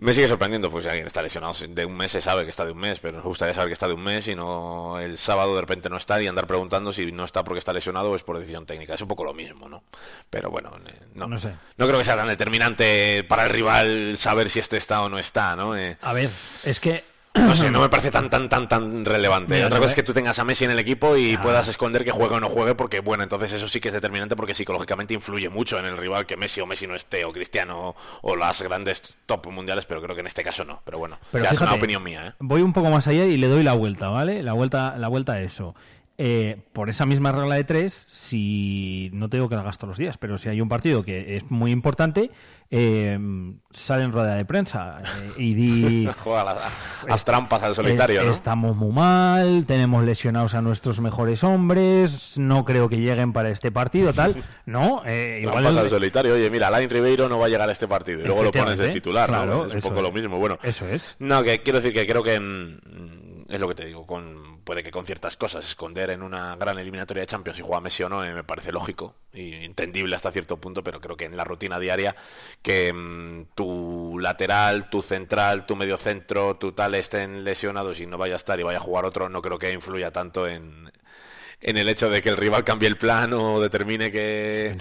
Me sigue sorprendiendo, pues si alguien está lesionado de un mes se sabe que está de un mes, pero nos gustaría saber que está de un mes y no el sábado de repente no está y andar preguntando si no está porque está lesionado o es por decisión técnica. Es un poco lo mismo, ¿no? Pero bueno, eh, no, No sé. no creo que sea tan determinante para el rival saber si este está o no está, ¿no? Eh, A ver, es que no sé, no me parece tan tan tan tan relevante. Mira, Otra cosa es que tú tengas a Messi en el equipo y Ah. puedas esconder que juegue o no juegue, porque bueno, entonces eso sí que es determinante porque psicológicamente influye mucho en el rival que Messi o Messi no esté, o Cristiano o las grandes top mundiales, pero creo que en este caso no. Pero bueno, Pero ya es una opinión mía, ¿eh? Voy un poco más allá y le doy la vuelta, ¿vale? La vuelta, la vuelta a eso. Eh, por esa misma regla de tres, si no te digo que la hagas todos los días, pero si hay un partido que es muy importante, eh, sale en rueda de prensa eh, y di Juega las, trampas al solitario, es- ¿no? estamos muy mal, tenemos lesionados a nuestros mejores hombres, no creo que lleguen para este partido, tal. No, eh, igual Trampas el- al solitario. Oye, mira, Alain Ribeiro no va a llegar a este partido y luego lo pones de titular, ¿no? Es un poco lo mismo. Bueno, Eso es. No, que quiero decir que creo que mm, es lo que te digo, con puede que con ciertas cosas esconder en una gran eliminatoria de Champions si juega Messi o no, eh, me parece lógico y entendible hasta cierto punto, pero creo que en la rutina diaria que mm, tu lateral, tu central, tu medio centro, tu tal estén lesionados y no vaya a estar y vaya a jugar otro, no creo que influya tanto en en el hecho de que el rival cambie el plan o determine que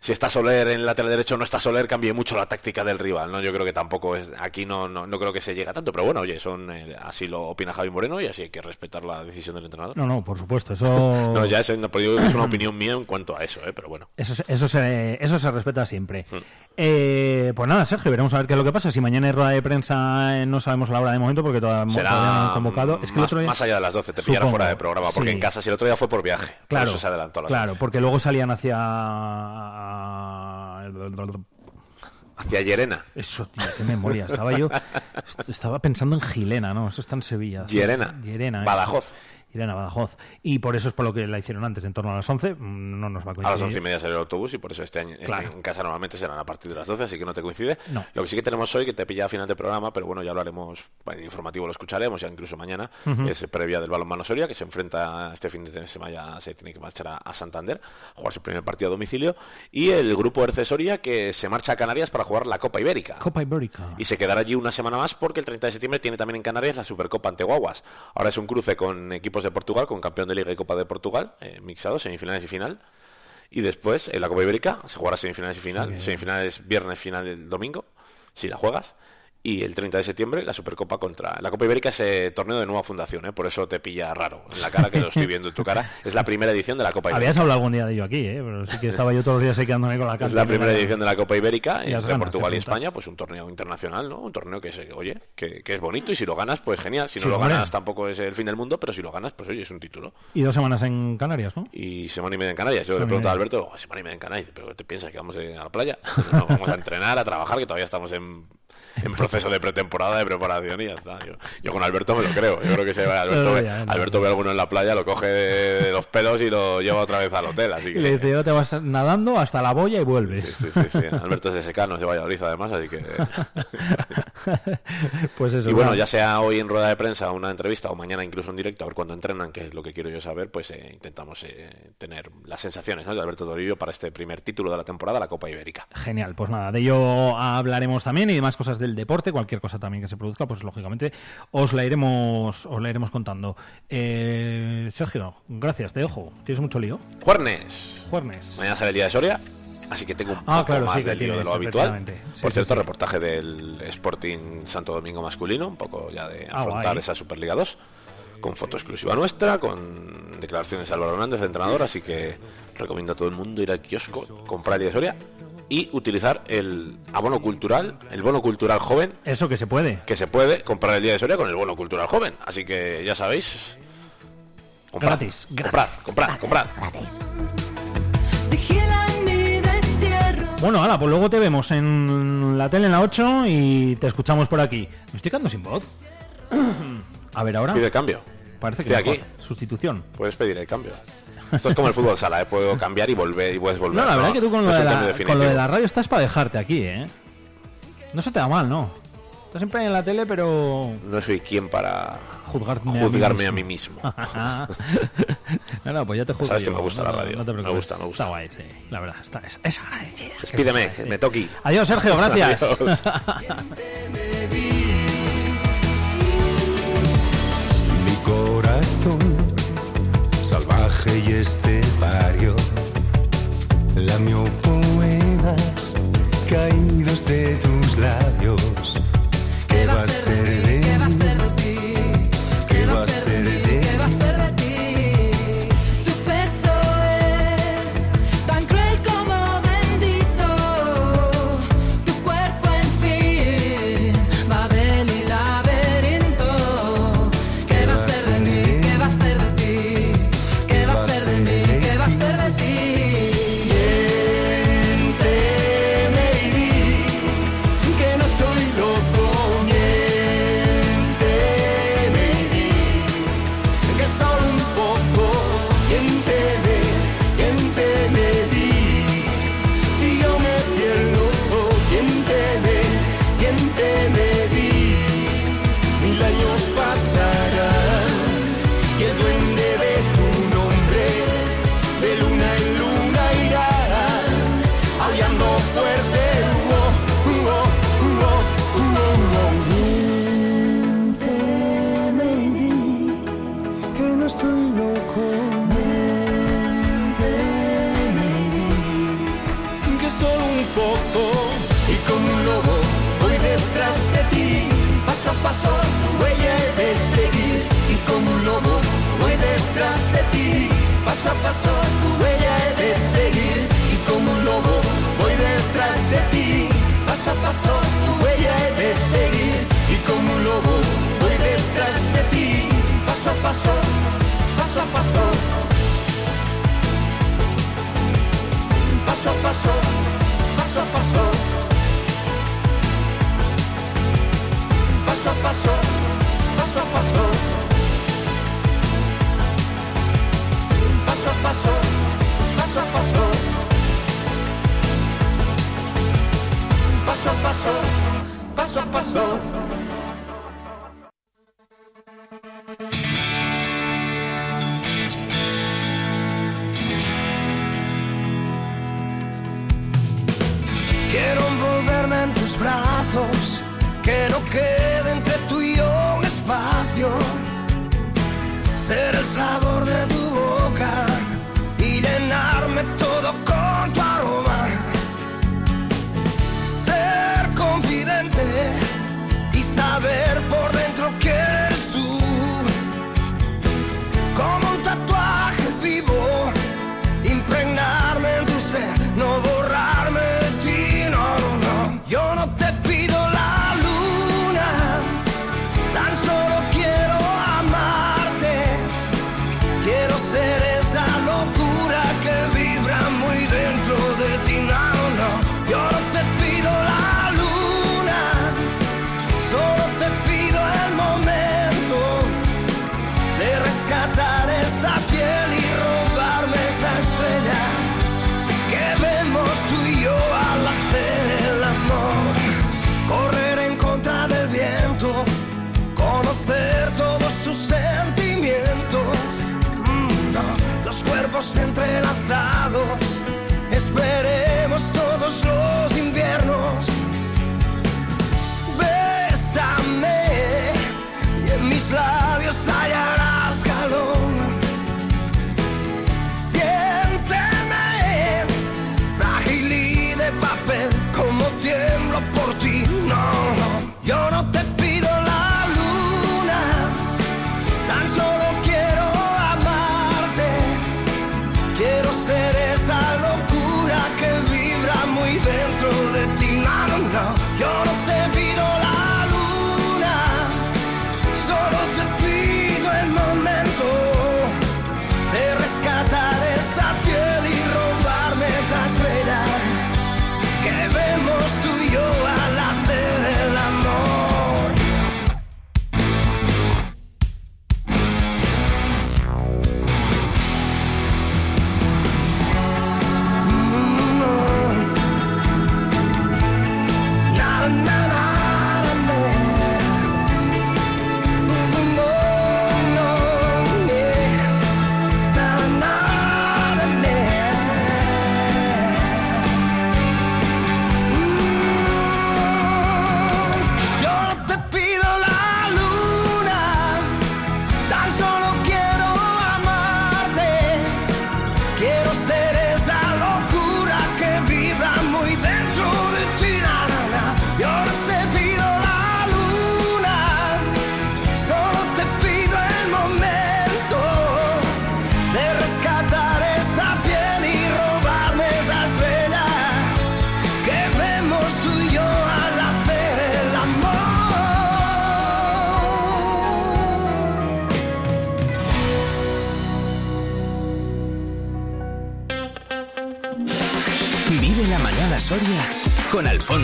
si está Soler en el lateral derecho o no está Soler cambie mucho la táctica del rival no yo creo que tampoco es aquí no no, no creo que se llega tanto pero bueno oye son eh, así lo opina Javi Moreno y así hay que respetar la decisión del entrenador No, no, por supuesto, eso... no ya es, es una opinión mía en cuanto a eso eh, pero bueno Eso, se- eso, se, eso se respeta siempre. Hmm. Eh, pues nada, Sergio, veremos a ver qué es lo que pasa. Si mañana hay rueda de prensa, eh, no sabemos la hora de momento porque todavía, será todavía no han convocado. Es que el más, otro día- más allá de las 12 te pillará fuera de programa porque sí. en casa si el otro día fue por viaje por Claro, eso se adelantó a las claro 11. porque luego salían hacia... hacia Llerena Eso, tío, qué memoria. Estaba yo... Estaba pensando en Gilena, ¿no? Eso está en Sevilla. Llerena. Llerena. eso. Badajoz. Llerena, Badajoz. Y por eso es por lo que la hicieron antes, en torno a las 11. Mm, No nos va a A coincidir. las once y media sale el autobús y por eso este año este en casa normalmente serán a partir de las 12, así que no te coincide. No. Lo que sí que tenemos hoy, que te pilla a final de programa, pero bueno, ya hablaremos, en informativo lo escucharemos, ya incluso mañana, es previa del balonmano Soria, que se enfrenta este fin de semana, ya se tiene que marchar a, a Santander, a jugar su primer partido a domicilio, y el grupo Erce Soria, que se marcha a Canarias para jugar la Copa Ibérica. Copa Ibérica. Y se quedará allí una semana más porque el 30 de septiembre tiene también en Canarias la Supercopa ante Guaguas. Ahora es un cruce con equipos de Portugal, con campeón de Liga y Copa de Portugal, eh, mixados, semifinales y final. Y después, en la Copa Ibérica, se jugará semifinales y final. Semifinales viernes, final el domingo, si la juegas. Y el 30 de septiembre, la Supercopa contra... La Copa Ibérica es eh, torneo de nueva fundación, ¿eh? por eso te pilla raro en la cara, que lo estoy viendo en tu cara. Es la primera edición de la Copa Ibérica. Habías hablado algún día de ello aquí, ¿eh? Pero sí que estaba yo todos los días ahí quedándome con la cara. Es la primera edición de la Copa Ibérica Y entre ganas, Portugal y. España, pues un torneo internacional, ¿no? Un torneo que, se, oye, que, que es bonito y si lo ganas, pues genial. Si no Sí, lo hombre. ganas tampoco es el fin del mundo, pero si lo ganas, pues oye, es un título. Y dos semanas en Canarias, ¿no? Y semana y media en Canarias. Yo le Semana y pregunto a. Alberto, "Oh, semana y media en Canarias, pero ¿te piensas que vamos a ir a la playa? No, vamos a entrenar, a trabajar, que todavía estamos en, en proceso de pretemporada, de preparación y ya está. Yo, yo con Alberto me lo creo. Yo creo que se va, Alberto, ve. Alberto ve a alguno en la playa, lo coge de, de los pelos y lo lleva otra vez al hotel. Así Y que... le dice, yo te vas nadando hasta la boya y vuelves. Sí, sí, sí. Alberto es de secano, es de Valladolid además, así que... pues eso. y bueno, ya sea hoy en rueda de prensa, una entrevista o mañana incluso en directo, a ver cuándo entrenan, que es lo que quiero yo saber, pues eh, intentamos eh, tener las sensaciones ¿no? de Alberto Toribio para este primer título de la temporada, la Copa Ibérica. Genial, pues nada, de ello hablaremos también y demás cosas del deporte, cualquier cosa también que se produzca, pues lógicamente os la iremos, os la iremos contando. Eh, Sergio, gracias, te dejo. Tienes mucho lío. Juernes. Juernes. Mañana sale el día de Soria, así que tengo un Ah, poco claro, más sí, que de lío de lo habitual. Sí, Por cierto, sí. reportaje del Sporting Santo Domingo masculino, un poco ya de Ah, afrontar guay. esa Superliga 2. con foto exclusiva nuestra, con declaraciones de Álvaro Hernández, entrenador, así que recomiendo a todo el mundo ir al kiosco, comprar el día de Soria y utilizar el abono cultural, el bono cultural joven. Eso que se puede. Que se puede comprar el día de Soria con el bono cultural joven. Así que ya sabéis. Comprad, Gratis, comprad, comprad, comprad. Bueno, hala, pues luego te vemos en la tele en la 8 y te escuchamos por aquí. Me estoy quedando sin voz. A ver ahora. Pide cambio. Parece que Estoy aquí. Sustitución. Puedes pedir el cambio. Esto es como el fútbol sala, ¿eh? puedo cambiar y volver y puedes volver. No, la verdad que tú con no lo, es de la, con lo de la radio estás para dejarte aquí, ¿eh? No se te da mal, ¿no? Estás siempre en la tele, pero... No soy quien para Juzgarme, juzgarme a a mí mí mismo. no, no, pues ya te juzgo Sabes que yo, me gusta la no- radio. No te Me preocupes. gusta, me gusta. Está guay, sí. La verdad, está, es, es agradecida. Despídeme, que me toqui. Adiós, Sergio, gracias. Adiós. Mi corazón salvaje y estepario lamió poemas caídos de tus labios. ¿Qué ser paso a paso, paso a paso.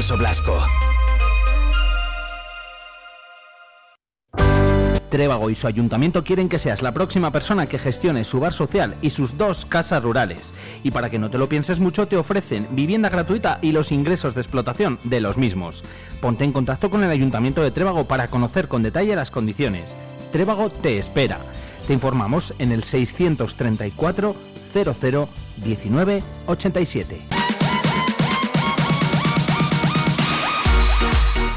Alfonso Blasco. Trébago y su ayuntamiento quieren que seas la próxima persona que gestione su bar social y sus dos casas rurales. Y para que no te lo pienses mucho, te ofrecen vivienda gratuita y los ingresos de explotación de los mismos. Ponte en contacto con el ayuntamiento de Trébago para conocer con detalle las condiciones. Trébago te espera. Te informamos en el 634 00 19 87.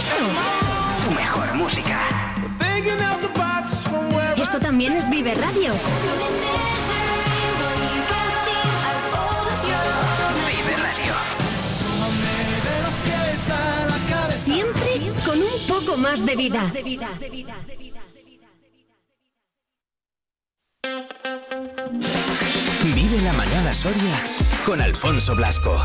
Esto? Tu mejor música. Esto también es Vive Radio. Vive Radio. Siempre con un poco más de vida. Vive la mañana Soria con Alfonso Blasco.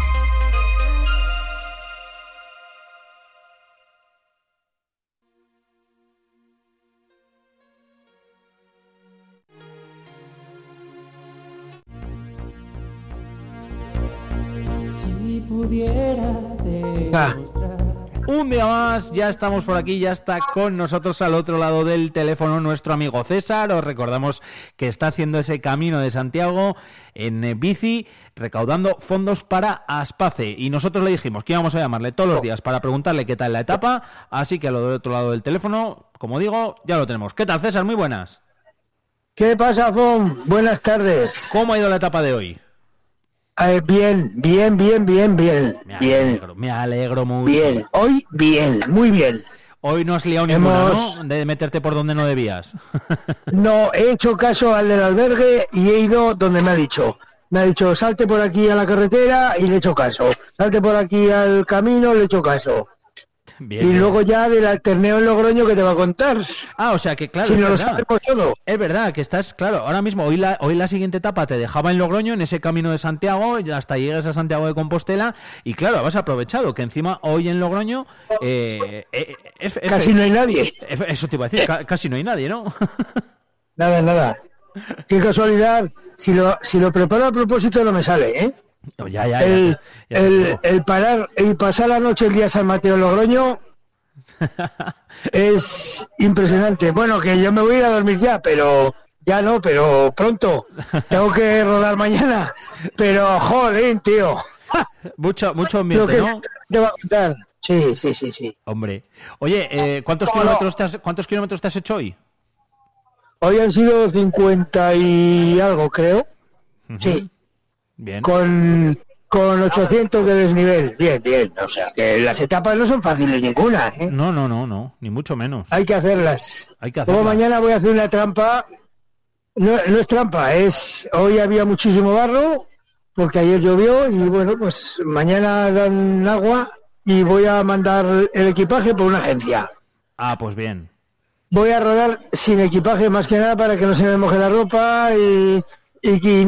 Pudiera demostrar. Un día más, ya estamos por aquí, ya está con nosotros al otro lado del teléfono nuestro amigo César. Os recordamos que está haciendo ese camino de Santiago en eh, bici, recaudando fondos para Aspace. Y nosotros le dijimos que íbamos a llamarle todos los días para preguntarle qué tal la etapa. Así que al otro lado del teléfono, como digo, ya lo tenemos. ¿Qué tal, César? Muy buenas. ¿Qué pasa, Fon? Buenas tardes. ¿Cómo ha ido la etapa de hoy? Eh, bien, bien, bien, bien, bien. Me bien. alegro, me alegro muy Bien, hoy bien, muy bien. Hoy no has liado ninguna, Hemos- ¿no? De meterte por donde no debías. No, he hecho caso al del albergue y he ido donde me ha dicho. Me ha dicho, salte por aquí a la carretera y le he hecho caso. Salte por aquí al camino, le he hecho caso. Bien, y luego ya del alterneo en Logroño que te va a contar. Ah, o sea que claro, Si no lo sabemos todo. Es verdad que estás, claro, ahora mismo, hoy la, hoy la siguiente etapa te dejaba en Logroño, en ese camino de Santiago, hasta llegas a Santiago de Compostela, y claro, has aprovechado que encima hoy en Logroño eh, eh, es- es- Casi no hay nadie. es- Eso te iba a decir, ca- casi no hay nadie, ¿no? Nada, nada. Qué casualidad. Si lo, si lo preparo a propósito no me sale, ¿eh? No, ya, el, ya el, parar y pasar la noche el día San Mateo Logroño es impresionante. Bueno, que yo me voy a ir a dormir ya, pero ya no, pero pronto. Tengo que rodar mañana. Pero, joder, tío. Mucho, mucho ambiente, ¿no? te va a contar. Sí, sí, sí, sí. Hombre. Oye, eh, ¿cuántos, kilómetros te has, ¿cuántos kilómetros te has hecho hoy? Hoy han sido 50 y algo, creo. Sí. Bien. con, con 800 de desnivel. Bien, bien. O sea, que las etapas no son fáciles ninguna. ¿eh? No, no, no, no, ni mucho menos. Hay que hacerlas. Hay que Luego mañana voy a hacer una trampa. No, no es trampa, es hoy había muchísimo barro porque ayer llovió y bueno, pues mañana dan agua y voy a mandar el equipaje por una agencia. Ah, pues bien. Voy a rodar sin equipaje más que nada para que no se me moje la ropa y, y que